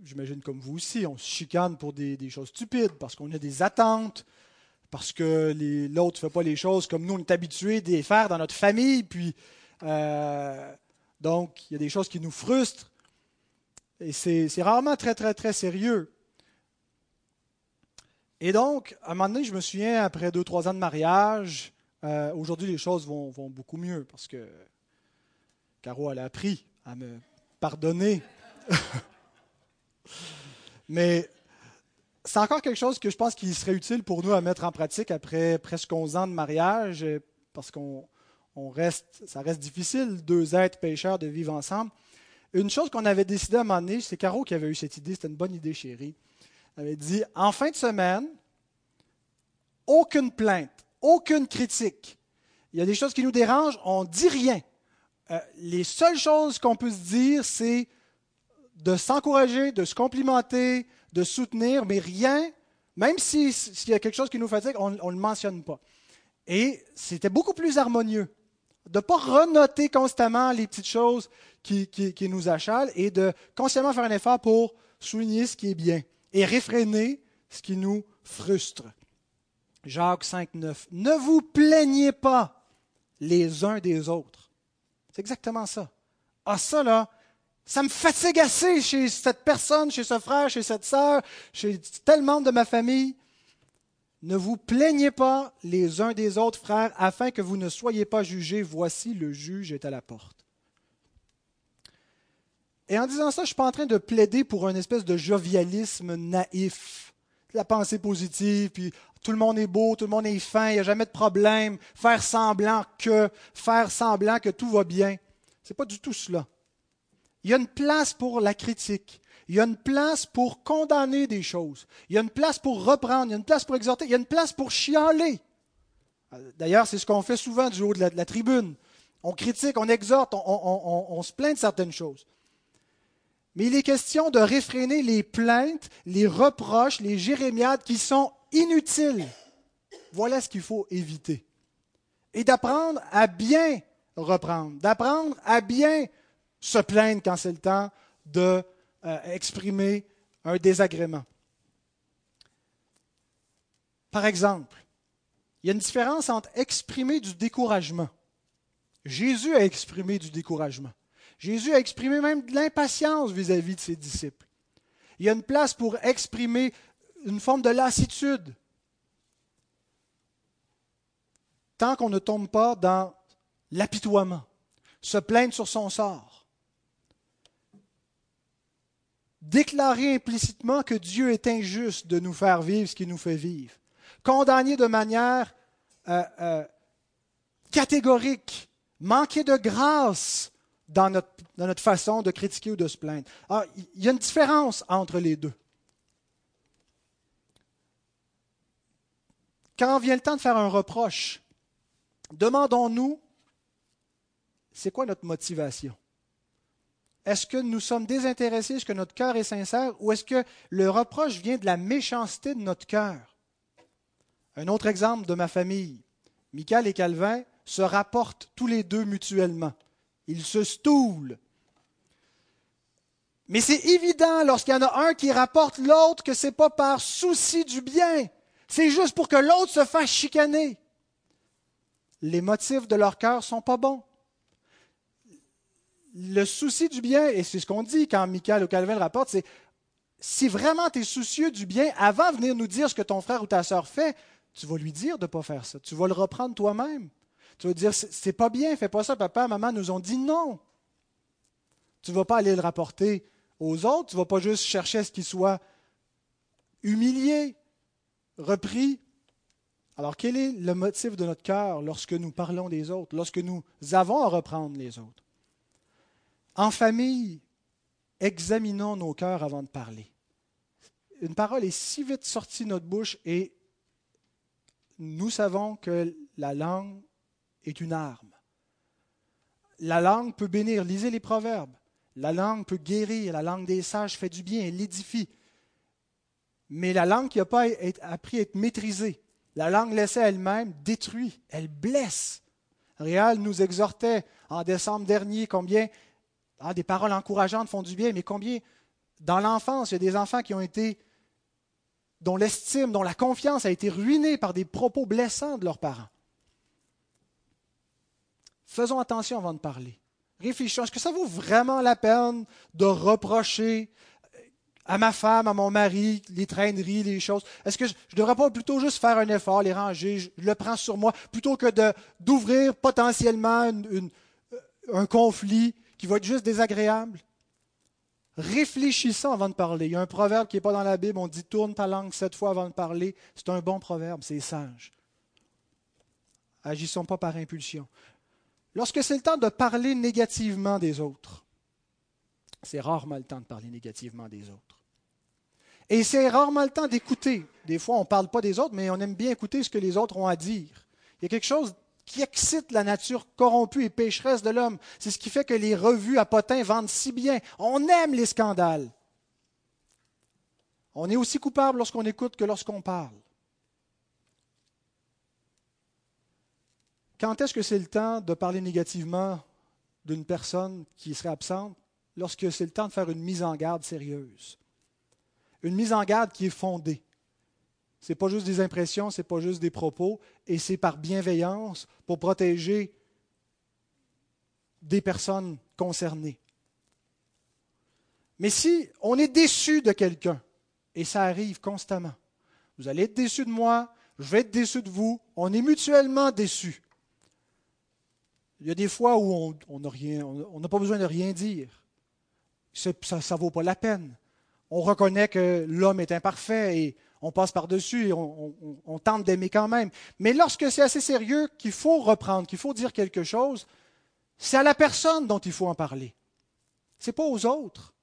J'imagine comme vous aussi, on se chicane pour des, choses stupides, parce qu'on a des attentes, parce que l'autre ne fait pas les choses comme nous, on est habitués de les faire dans notre famille. Puis, euh, donc, il y a des choses qui nous frustrent. Et c'est rarement très, très, très sérieux. Et donc, à un moment donné, je me souviens, après deux, trois ans de mariage, euh, aujourd'hui, les choses vont, beaucoup mieux parce que Caro, elle a appris à me pardonner. Mais c'est encore quelque chose que je pense qu'il serait utile pour nous à mettre en pratique après presque 11 ans de mariage, parce qu'on reste, ça reste difficile, deux êtres pécheurs, de vivre ensemble. Une chose qu'on avait décidé à un moment donné, c'est Caro qui avait eu cette idée, c'était une bonne idée, chérie. Elle avait dit en fin de semaine, aucune plainte aucune critique. Il y a des choses qui nous dérangent, on ne dit rien. Euh, les seules choses qu'on peut se dire, c'est de s'encourager, de se complimenter, de soutenir, mais rien, même s'il y a quelque chose qui nous fatigue, on ne le mentionne pas. Et c'était beaucoup plus harmonieux de ne pas renoter constamment les petites choses qui, qui, nous achalent et de consciemment faire un effort pour souligner ce qui est bien et réfréner ce qui nous frustre. Jacques 5, 9. Ne vous plaignez pas les uns des autres. C'est exactement ça. Ah, ça là, ça me fatigue assez chez cette personne, chez ce frère, chez cette sœur, chez tel de ma famille. Ne vous plaignez pas les uns des autres, frères, afin que vous ne soyez pas jugés. Voici, le juge est à la porte. Et en disant ça, je ne suis pas en train de plaider pour une espèce de jovialisme naïf, la pensée positive, puis tout le monde est beau, tout le monde est fin, il n'y a jamais de problème, faire semblant que, faire semblant que tout va bien. Ce n'est pas du tout cela. Il y a une place pour la critique. Il y a une place pour condamner des choses. Il y a une place pour reprendre. Il y a une place pour exhorter. Il y a une place pour chialer. D'ailleurs, c'est ce qu'on fait souvent du haut de la, tribune. On critique, on exhorte, on, on se plaint de certaines choses. mais il est question de réfréner les plaintes, les reproches, les jérémiades qui sont inutiles. Voilà ce qu'il faut éviter. Et d'apprendre à bien reprendre, d'apprendre à bien se plaindre quand c'est le temps d'exprimer euh, un désagrément. Par exemple, il y a une différence entre exprimer du découragement. Jésus a exprimé du découragement. Jésus a exprimé même de l'impatience vis-à-vis de ses disciples. Il y a une place pour exprimer une forme de lassitude. Tant qu'on ne tombe pas dans l'apitoiement, se plaindre sur son sort, déclarer implicitement que Dieu est injuste de nous faire vivre ce qu'il nous fait vivre, condamner de manière euh, euh, catégorique, manquer de grâce dans notre, façon de critiquer ou de se plaindre. Alors, il y a une différence entre les deux. Quand vient le temps de faire un reproche, demandons-nous, c'est quoi notre motivation? Est-ce que nous sommes désintéressés, est-ce que notre cœur est sincère, ou est-ce que le reproche vient de la méchanceté de notre cœur? Un autre exemple de ma famille. Michael et Calvin se rapportent tous les deux mutuellement. Ils se stoulent. Mais c'est évident lorsqu'il y en a un qui rapporte l'autre que ce n'est pas par souci du bien. C'est juste pour que l'autre se fasse chicaner. Les motifs de leur cœur sont pas bons. Le souci du bien, et c'est ce qu'on dit quand Michael ou Calvin rapporte, c'est si vraiment tu es soucieux du bien, avant de venir nous dire ce que ton frère ou ta sœur fait, tu vas lui dire de ne pas faire ça. Tu vas le reprendre toi-même. Tu vas dire, c'est pas bien, fais pas ça. Papa, maman nous ont dit non. Tu ne vas pas aller le rapporter aux autres. Tu ne vas pas juste chercher à ce qu'il soit humilié, repris. Alors, quel est le motif de notre cœur lorsque nous parlons des autres, lorsque nous avons à reprendre les autres? En famille, examinons nos cœurs avant de parler. Une parole est si vite sortie de notre bouche et nous savons que la langue est une arme. La langue peut bénir. Lisez les proverbes. La langue peut guérir. La langue des sages fait du bien. Elle l'édifie. Mais la langue qui n'a pas appris à être maîtrisée, la langue laissée elle-même détruit. Elle blesse. Réal nous exhortait en décembre dernier combien ah, des paroles encourageantes font du bien, mais combien? Dans l'enfance, il y a des enfants qui ont été dont l'estime, dont la confiance a été ruinée par des propos blessants de leurs parents. Faisons attention avant de parler. Réfléchissons. Est-ce que ça vaut vraiment la peine de reprocher à ma femme, à mon mari, les traîneries, les choses? Est-ce que je ne devrais pas plutôt juste faire un effort, les ranger, je, le prends sur moi, plutôt que d'ouvrir potentiellement un conflit qui va être juste désagréable? Réfléchissons avant de parler. Il y a un proverbe qui n'est pas dans la Bible, on dit tourne ta langue sept fois avant de parler. C'est un bon proverbe, c'est sage. Agissons pas par impulsion. Lorsque c'est le temps de parler négativement des autres, c'est rarement le temps de parler négativement des autres. Et c'est rarement le temps d'écouter. Des fois, on ne parle pas des autres, mais on aime bien écouter ce que les autres ont à dire. Il y a quelque chose qui excite la nature corrompue et pécheresse de l'homme. C'est ce qui fait que les revues à potins vendent si bien. On aime les scandales. On est aussi coupable lorsqu'on écoute que lorsqu'on parle. Quand est-ce que c'est le temps de parler négativement d'une personne qui serait absente? Lorsque c'est le temps de faire une mise en garde sérieuse. Une mise en garde qui est fondée. Ce n'est pas juste des impressions, ce n'est pas juste des propos, et c'est par bienveillance pour protéger des personnes concernées. Mais si on est déçu de quelqu'un, et ça arrive constamment, vous allez être déçu de moi, je vais être déçu de vous, on est mutuellement déçus. Il y a des fois où on n'a pas besoin de rien dire. Ça ne vaut pas la peine. On reconnaît que l'homme est imparfait et on passe par-dessus et on, tente d'aimer quand même. Mais lorsque c'est assez sérieux, qu'il faut reprendre, qu'il faut dire quelque chose, c'est à la personne dont il faut en parler. Ce n'est pas aux autres.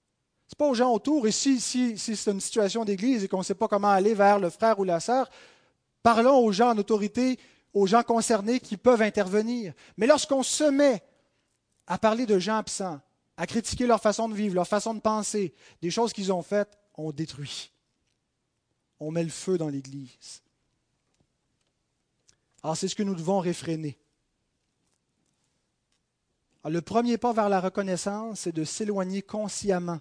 Ce n'est pas aux gens autour. Et si, si, si c'est une situation d'église et qu'on ne sait pas comment aller vers le frère ou la sœur, parlons aux gens en autorité aux gens concernés qui peuvent intervenir. Mais lorsqu'on se met à parler de gens absents, à critiquer leur façon de vivre, leur façon de penser, des choses qu'ils ont faites, on détruit. On met le feu dans l'Église. Alors c'est ce que nous devons réfréner. le premier pas vers la reconnaissance, c'est de s'éloigner consciemment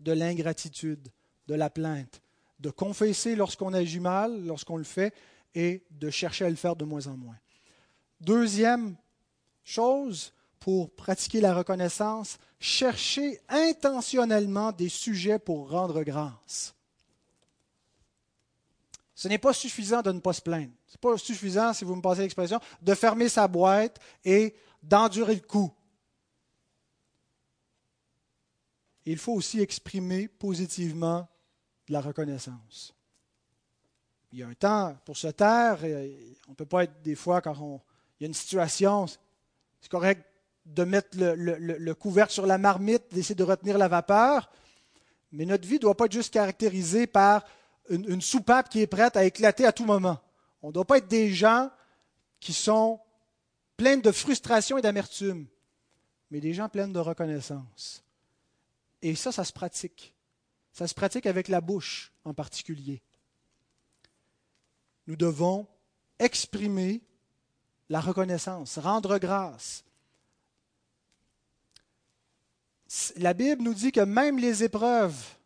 de l'ingratitude, de la plainte, de confesser lorsqu'on agit mal, lorsqu'on le fait, et de chercher à le faire de moins en moins. Deuxième chose pour pratiquer la reconnaissance, chercher intentionnellement des sujets pour rendre grâce. Ce n'est pas suffisant de ne pas se plaindre. Ce n'est pas suffisant, si vous me passez l'expression, de fermer sa boîte et d'endurer le coup. Il faut aussi exprimer positivement de la reconnaissance. Il y a un temps pour se taire. On ne peut pas être des fois quand on, il y a une situation, c'est correct de mettre le, couvercle sur la marmite, d'essayer de retenir la vapeur, mais notre vie ne doit pas être juste caractérisée par une, soupape qui est prête à éclater à tout moment. On ne doit pas être des gens qui sont pleins de frustration et d'amertume, mais des gens pleins de reconnaissance. Et ça, ça se pratique. Ça se pratique avec la bouche en particulier. Nous devons exprimer la reconnaissance, rendre grâce. La Bible nous dit que même les épreuves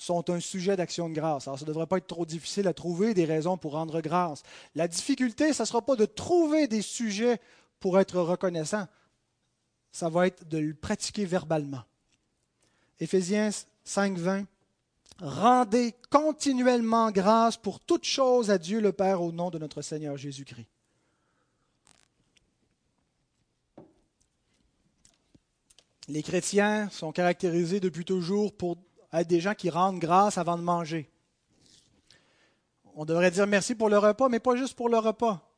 sont un sujet d'action de grâce. Alors, ça ne devrait pas être trop difficile à trouver des raisons pour rendre grâce. La difficulté, ce ne sera pas de trouver des sujets pour être reconnaissant. Ça va être de le pratiquer verbalement. Éphésiens 5, 20. Rendez continuellement grâce pour toutes choses à Dieu le Père au nom de notre Seigneur Jésus-Christ. Les chrétiens sont caractérisés depuis toujours pour être des gens qui rendent grâce avant de manger. On devrait dire merci pour le repas, mais pas juste pour le repas.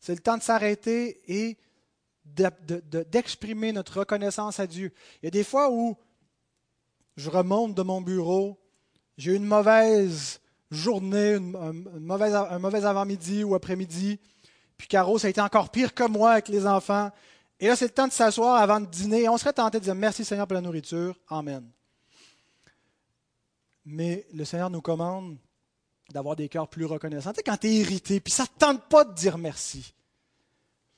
C'est le temps de s'arrêter et d'exprimer notre reconnaissance à Dieu. Il y a des fois où je remonte de mon bureau, j'ai eu une mauvaise journée, un mauvais avant-midi ou après-midi, puis Caro, ça a été encore pire que moi avec les enfants. Et là, c'est le temps de s'asseoir avant de dîner. Et on serait tenté de dire merci Seigneur pour la nourriture. Amen. Mais le Seigneur nous commande d'avoir des cœurs plus reconnaissants. Tu sais, quand tu es irrité, puis ça ne te tente pas de dire merci.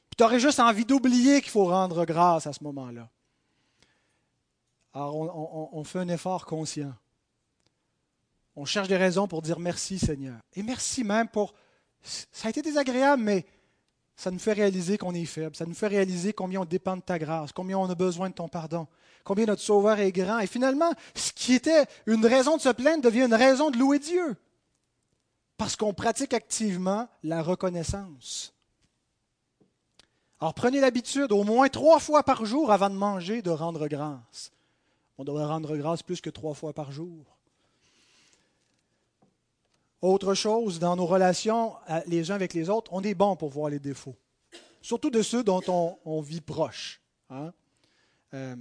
Puis tu aurais juste envie d'oublier qu'il faut rendre grâce à ce moment-là. Alors, on, fait un effort conscient. On cherche des raisons pour dire merci, Seigneur. Et merci même pour. Ça a été désagréable, mais ça nous fait réaliser qu'on est faible. Ça nous fait réaliser combien on dépend de ta grâce, combien on a besoin de ton pardon, combien notre Sauveur est grand. Et finalement, ce qui était une raison de se plaindre devient une raison de louer Dieu. Parce qu'on pratique activement la reconnaissance. Alors prenez l'habitude, au moins trois fois par jour avant de manger, de rendre grâce. On devrait rendre grâce plus que trois fois par jour. Autre chose, dans nos relations les uns avec les autres, on est bon pour voir les défauts, surtout de ceux dont on, vit proche. Hein. Euh,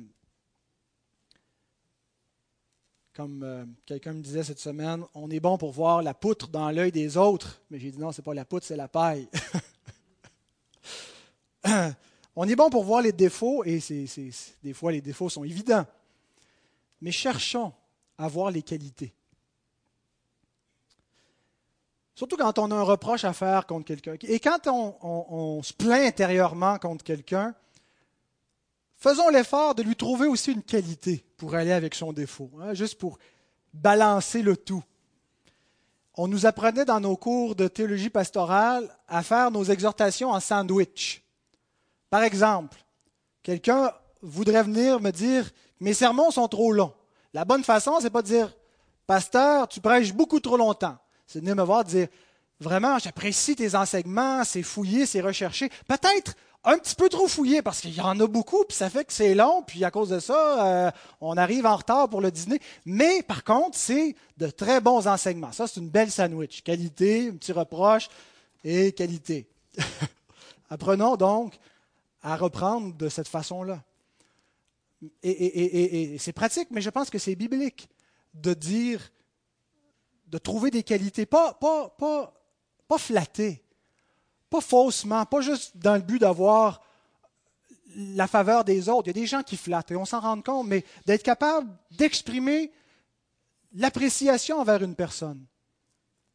comme euh, quelqu'un me disait cette semaine, on est bon pour voir la poutre dans l'œil des autres, mais j'ai dit non, ce n'est pas la poutre, c'est la paille. on est bon pour voir les défauts, et des fois les défauts sont évidents mais cherchons à voir les qualités. Surtout quand on a un reproche à faire contre quelqu'un. Et quand on, se plaint intérieurement contre quelqu'un, faisons l'effort de lui trouver aussi une qualité pour aller avec son défaut, hein, juste pour balancer le tout. On nous apprenait dans nos cours de théologie pastorale à faire nos exhortations en sandwich. Par exemple, quelqu'un voudrait venir me dire mes sermons sont trop longs. La bonne façon, c'est pas de dire Pasteur, tu prêches beaucoup trop longtemps. C'est de venir me voir dire Vraiment, j'apprécie tes enseignements, c'est fouillé, c'est recherché. Peut-être un petit peu trop fouillé parce qu'il y en a beaucoup, puis ça fait que c'est long, puis à cause de ça, euh, on arrive en retard pour le dîner. Mais par contre, c'est de très bons enseignements. Ça, c'est une belle sandwich. Qualité, un petit reproche et qualité. Apprenons donc à reprendre de cette façon-là. Et, c'est pratique, mais je pense que c'est biblique de dire, de trouver des qualités, pas, pas, pas, pas flattées, pas faussement, pas juste dans le but d'avoir la faveur des autres. Il y a des gens qui flattent et on s'en rend compte, mais d'être capable d'exprimer l'appréciation envers une personne.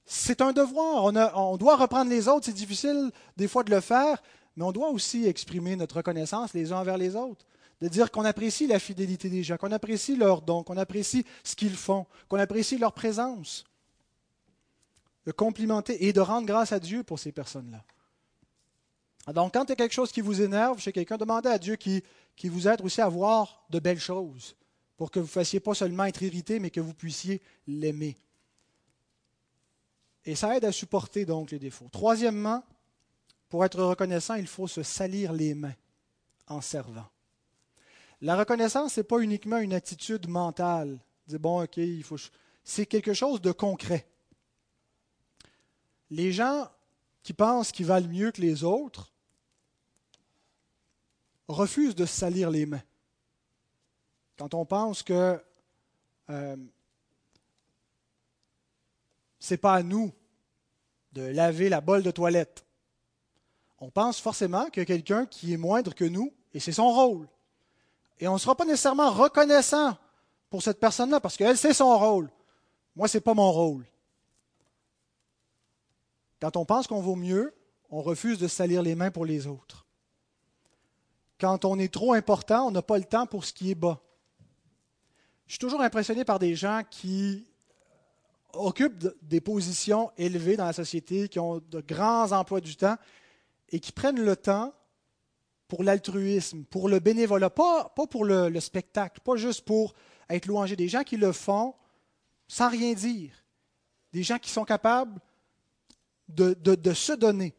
C'est un devoir. On, doit reprendre les autres. C'est difficile des fois de le faire, mais on doit aussi exprimer notre reconnaissance les uns envers les autres. De dire qu'on apprécie la fidélité des gens, qu'on apprécie leurs dons, qu'on apprécie ce qu'ils font, qu'on apprécie leur présence. De complimenter et de rendre grâce à Dieu pour ces personnes-là. Donc, quand il y a quelque chose qui vous énerve chez quelqu'un, demandez à Dieu qui, vous aide aussi à voir de belles choses, pour que vous ne fassiez pas seulement être irrité, mais que vous puissiez l'aimer. Et ça aide à supporter donc les défauts. Troisièmement, pour être reconnaissant, il faut se salir les mains en servant. La reconnaissance, ce n'est pas uniquement une attitude mentale. Bon, OK. C'est quelque chose de concret. Les gens qui pensent qu'ils valent mieux que les autres refuse de salir les mains. Quand on pense que euh, ce n'est pas à nous de laver la bolle de toilette, on pense forcément qu'il y a quelqu'un qui est moindre que nous et c'est son rôle. Et on ne sera pas nécessairement reconnaissant pour cette personne-là parce qu'elle, c'est son rôle. Moi, ce n'est pas mon rôle. Quand on pense qu'on vaut mieux, on refuse de salir les mains pour les autres. Quand on est trop important, on n'a pas le temps pour ce qui est bas. Je suis toujours impressionné par des gens qui occupent des positions élevées dans la société, qui ont de grands emplois du temps et qui prennent le temps pour l'altruisme, pour le bénévolat, pas, pour le, spectacle, pas juste pour être louangé. Des gens qui le font sans rien dire. Des gens qui sont capables de se donner.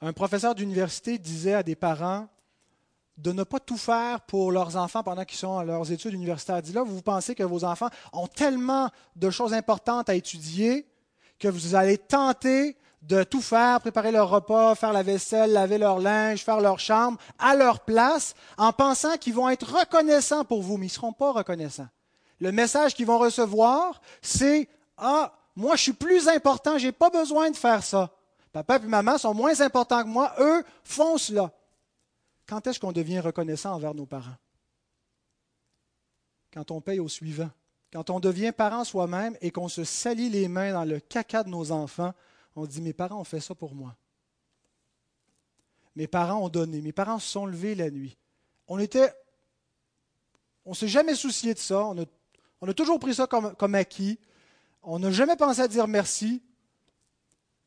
Un professeur d'université disait à des parents de ne pas tout faire pour leurs enfants pendant qu'ils sont à leurs études universitaires. Dit là, vous pensez que vos enfants ont tellement de choses importantes à étudier que vous allez tenter de tout faire, préparer leur repas, faire la vaisselle, laver leur linge, faire leur chambre à leur place, en pensant qu'ils vont être reconnaissants pour vous, mais ils ne seront pas reconnaissants. Le message qu'ils vont recevoir, c'est Ah, moi je suis plus important, je n'ai pas besoin de faire ça. Papa et maman sont moins importants que moi, eux font cela. Quand est-ce qu'on devient reconnaissant envers nos parents? Quand on paye au suivant. Quand on devient parent soi-même et qu'on se salit les mains dans le caca de nos enfants, on dit Mes parents ont fait ça pour moi. Mes parents ont donné. Mes parents se sont levés la nuit. On était. On ne s'est jamais soucié de ça. On a, toujours pris ça comme, comme acquis. On n'a jamais pensé à dire merci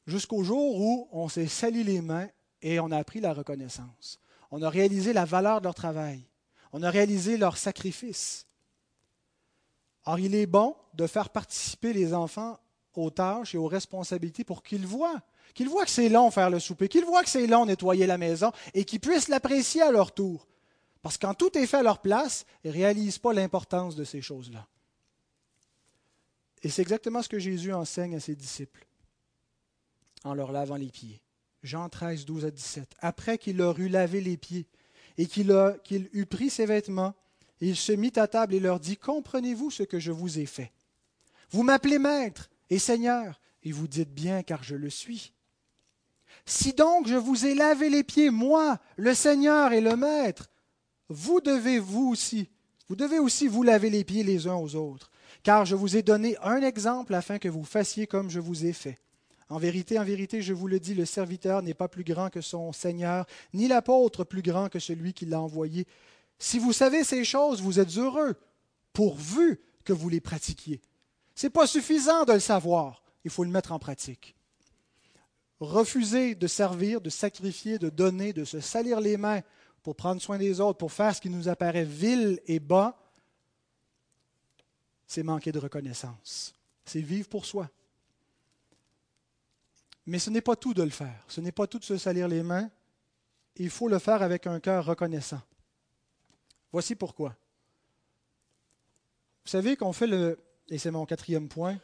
jusqu'au jour où on s'est sali les mains et on a appris la reconnaissance. On a réalisé la valeur de leur travail. On a réalisé leur sacrifice. Or, il est bon de faire participer les enfants aux tâches et aux responsabilités pour qu'ils voient, qu'ils voient que c'est long faire le souper, qu'ils voient que c'est long nettoyer la maison et qu'ils puissent l'apprécier à leur tour. Parce que quand tout est fait à leur place, ils ne réalisent pas l'importance de ces choses-là. Et c'est exactement ce que Jésus enseigne à ses disciples en leur lavant les pieds. Jean 13, 12 à 17. Après qu'il leur eut lavé les pieds et qu'il eut pris ses vêtements, il se mit à table et leur dit, Comprenez-vous ce que je vous ai fait? Vous m'appelez maître et seigneur, et vous dites bien car je le suis. Si donc je vous ai lavé les pieds, moi, le Seigneur et le Maître, vous devez vous aussi, vous devez aussi vous laver les pieds les uns aux autres, car je vous ai donné un exemple afin que vous fassiez comme je vous ai fait. En vérité, en vérité, je vous le dis, le serviteur n'est pas plus grand que son Seigneur, ni l'apôtre plus grand que celui qui l'a envoyé. Si vous savez ces choses, vous êtes heureux, pourvu que vous les pratiquiez. Ce n'est pas suffisant de le savoir, il faut le mettre en pratique. Refuser de servir, de sacrifier, de donner, de se salir les mains pour prendre soin des autres, pour faire ce qui nous apparaît vil et bas, c'est manquer de reconnaissance. C'est vivre pour soi. Mais ce n'est pas tout de le faire. Ce n'est pas tout de se salir les mains. Il faut le faire avec un cœur reconnaissant. Voici pourquoi. Vous savez qu'on fait le, et c'est mon quatrième point,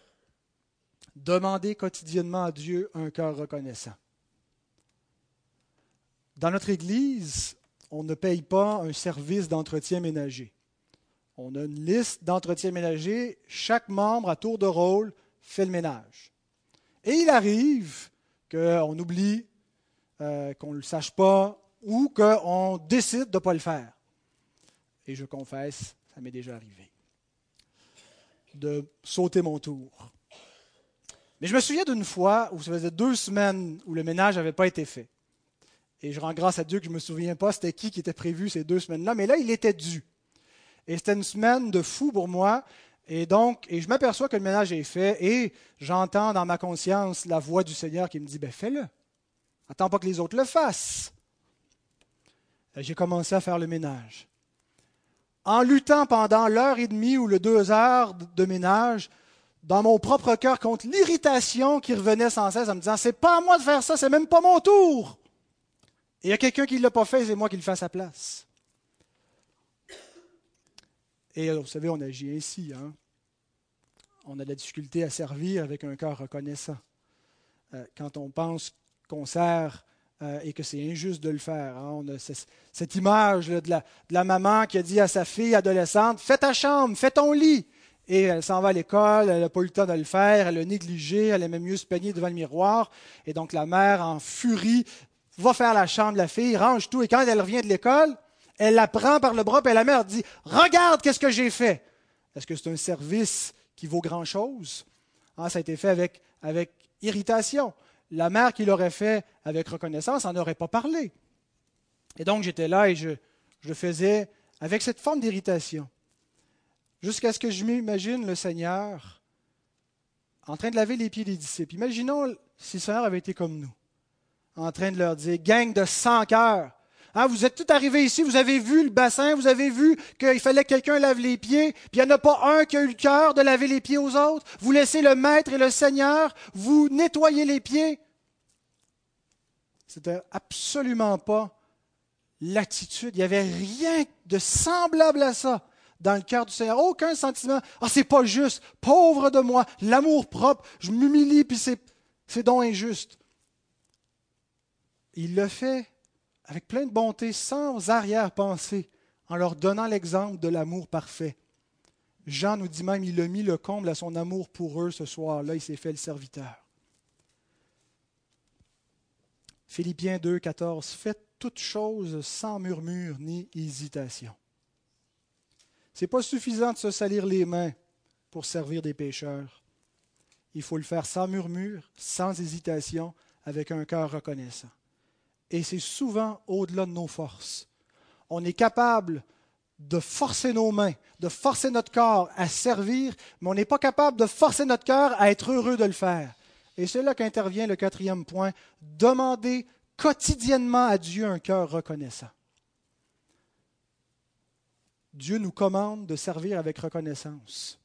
demander quotidiennement à Dieu un cœur reconnaissant. Dans notre Église, on ne paye pas un service d'entretien ménager. On a une liste d'entretien ménager. Chaque membre, à tour de rôle, fait le ménage. Et il arrive qu'on oublie, euh, qu'on ne le sache pas, ou qu'on décide de ne pas le faire. Et je confesse, ça m'est déjà arrivé de sauter mon tour. Mais je me souviens d'une fois où ça faisait deux semaines où le ménage n'avait pas été fait. Et je rends grâce à Dieu que je ne me souviens pas c'était qui qui était prévu ces deux semaines-là, mais là, il était dû. Et c'était une semaine de fou pour moi. Et donc, et je m'aperçois que le ménage est fait et j'entends dans ma conscience la voix du Seigneur qui me dit, ben fais-le. Attends pas que les autres le fassent. J'ai commencé à faire le ménage. En luttant pendant l'heure et demie ou le deux heures de ménage, dans mon propre cœur contre l'irritation qui revenait sans cesse en me disant C'est pas à moi de faire ça, c'est même pas mon tour. Et il y a quelqu'un qui ne l'a pas fait, c'est moi qui le fais à sa place. Et vous savez, on agit ainsi. Hein? On a de la difficulté à servir avec un cœur reconnaissant. Euh, quand on pense qu'on sert euh, et que c'est injuste de le faire. Hein. On a cette image de, la, maman qui a dit à sa fille adolescente Fais ta chambre, fais ton lit. Et elle s'en va à l'école, elle n'a pas eu le temps de le faire, elle a négligé, elle aimait mieux se peigner devant le miroir. Et donc la mère, en furie, va faire la chambre de la fille, range tout. Et quand elle revient de l'école, elle la prend par le bras, et la mère dit Regarde, qu'est-ce que j'ai fait Est-ce que c'est un service qui vaut grand-chose? Ah, Ça a été fait avec, irritation la mère qui l'aurait fait avec reconnaissance n'en aurait pas parlé. Et donc j'étais là et je, faisais avec cette forme d'irritation. Jusqu'à ce que je m'imagine le Seigneur en train de laver les pieds des disciples. Imaginons si le Seigneur avait été comme nous, en train de leur dire, gang de cent cœurs, hein, vous êtes tous arrivés ici, vous avez vu le bassin, vous avez vu qu'il fallait que quelqu'un lave les pieds, puis il n'y en a pas un qui a eu le cœur de laver les pieds aux autres. Vous laissez le Maître et le Seigneur vous nettoyer les pieds. C'était absolument pas l'attitude. Il n'y avait rien de semblable à ça dans le cœur du Seigneur. Aucun sentiment. Ah, c'est pas juste. Pauvre de moi. L'amour propre. Je m'humilie, puis c'est, c'est donc injuste. Il le fait avec plein de bonté, sans arrière-pensée, en leur donnant l'exemple de l'amour parfait. Jean nous dit même, il a mis le comble à son amour pour eux ce soir-là, il s'est fait le serviteur. Philippiens 2, 14. Faites toutes choses sans murmure ni hésitation. Ce n'est pas suffisant de se salir les mains pour servir des pécheurs. Il faut le faire sans murmure, sans hésitation, avec un cœur reconnaissant. Et c'est souvent au-delà de nos forces. On est capable de forcer nos mains, de forcer notre corps à servir, mais on n'est pas capable de forcer notre cœur à être heureux de le faire. Et c'est là qu'intervient le quatrième point. Demandez quotidiennement à Dieu un cœur reconnaissant. Dieu nous commande de servir avec reconnaissance.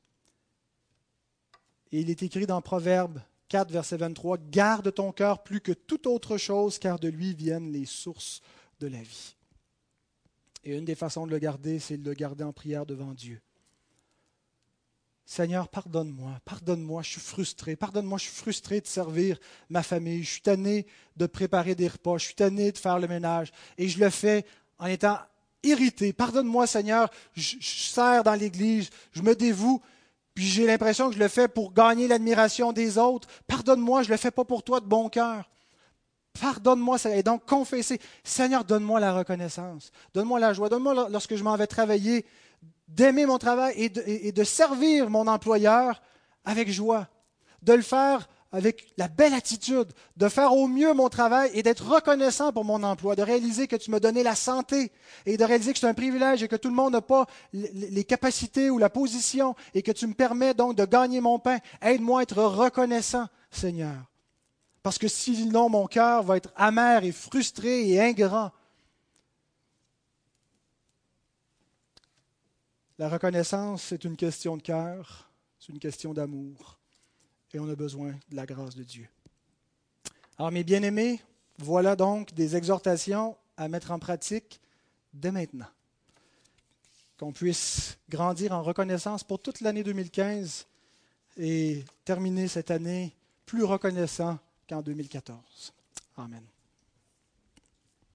Et il est écrit dans Proverbe 4, verset 23, Garde ton cœur plus que toute autre chose, car de lui viennent les sources de la vie. Et une des façons de le garder, c'est de le garder en prière devant Dieu. Seigneur, pardonne-moi, pardonne-moi, je suis frustré, pardonne-moi, je suis frustré de servir ma famille, je suis tanné de préparer des repas, je suis tanné de faire le ménage, et je le fais en étant irrité. Pardonne-moi, Seigneur, je, sers dans l'Église, je me dévoue, puis j'ai l'impression que je le fais pour gagner l'admiration des autres. Pardonne-moi, je ne le fais pas pour toi de bon cœur. Pardonne-moi, et donc confesser. Seigneur, donne-moi la reconnaissance, donne-moi la joie, donne-moi lorsque je m'en vais travailler, d'aimer mon travail et de, servir mon employeur avec joie, de le faire avec la belle attitude, de faire au mieux mon travail et d'être reconnaissant pour mon emploi, de réaliser que tu m'as donné la santé et de réaliser que c'est un privilège et que tout le monde n'a pas les capacités ou la position et que tu me permets donc de gagner mon pain. Aide-moi à être reconnaissant, Seigneur. Parce que sinon, mon cœur va être amer et frustré et ingrat La reconnaissance, c'est une question de cœur, c'est une question d'amour, et on a besoin de la grâce de Dieu. Alors mes bien-aimés, voilà donc des exhortations à mettre en pratique dès maintenant. Qu'on puisse grandir en reconnaissance pour toute l'année 2015 et terminer cette année plus reconnaissant qu'en 2014. Amen.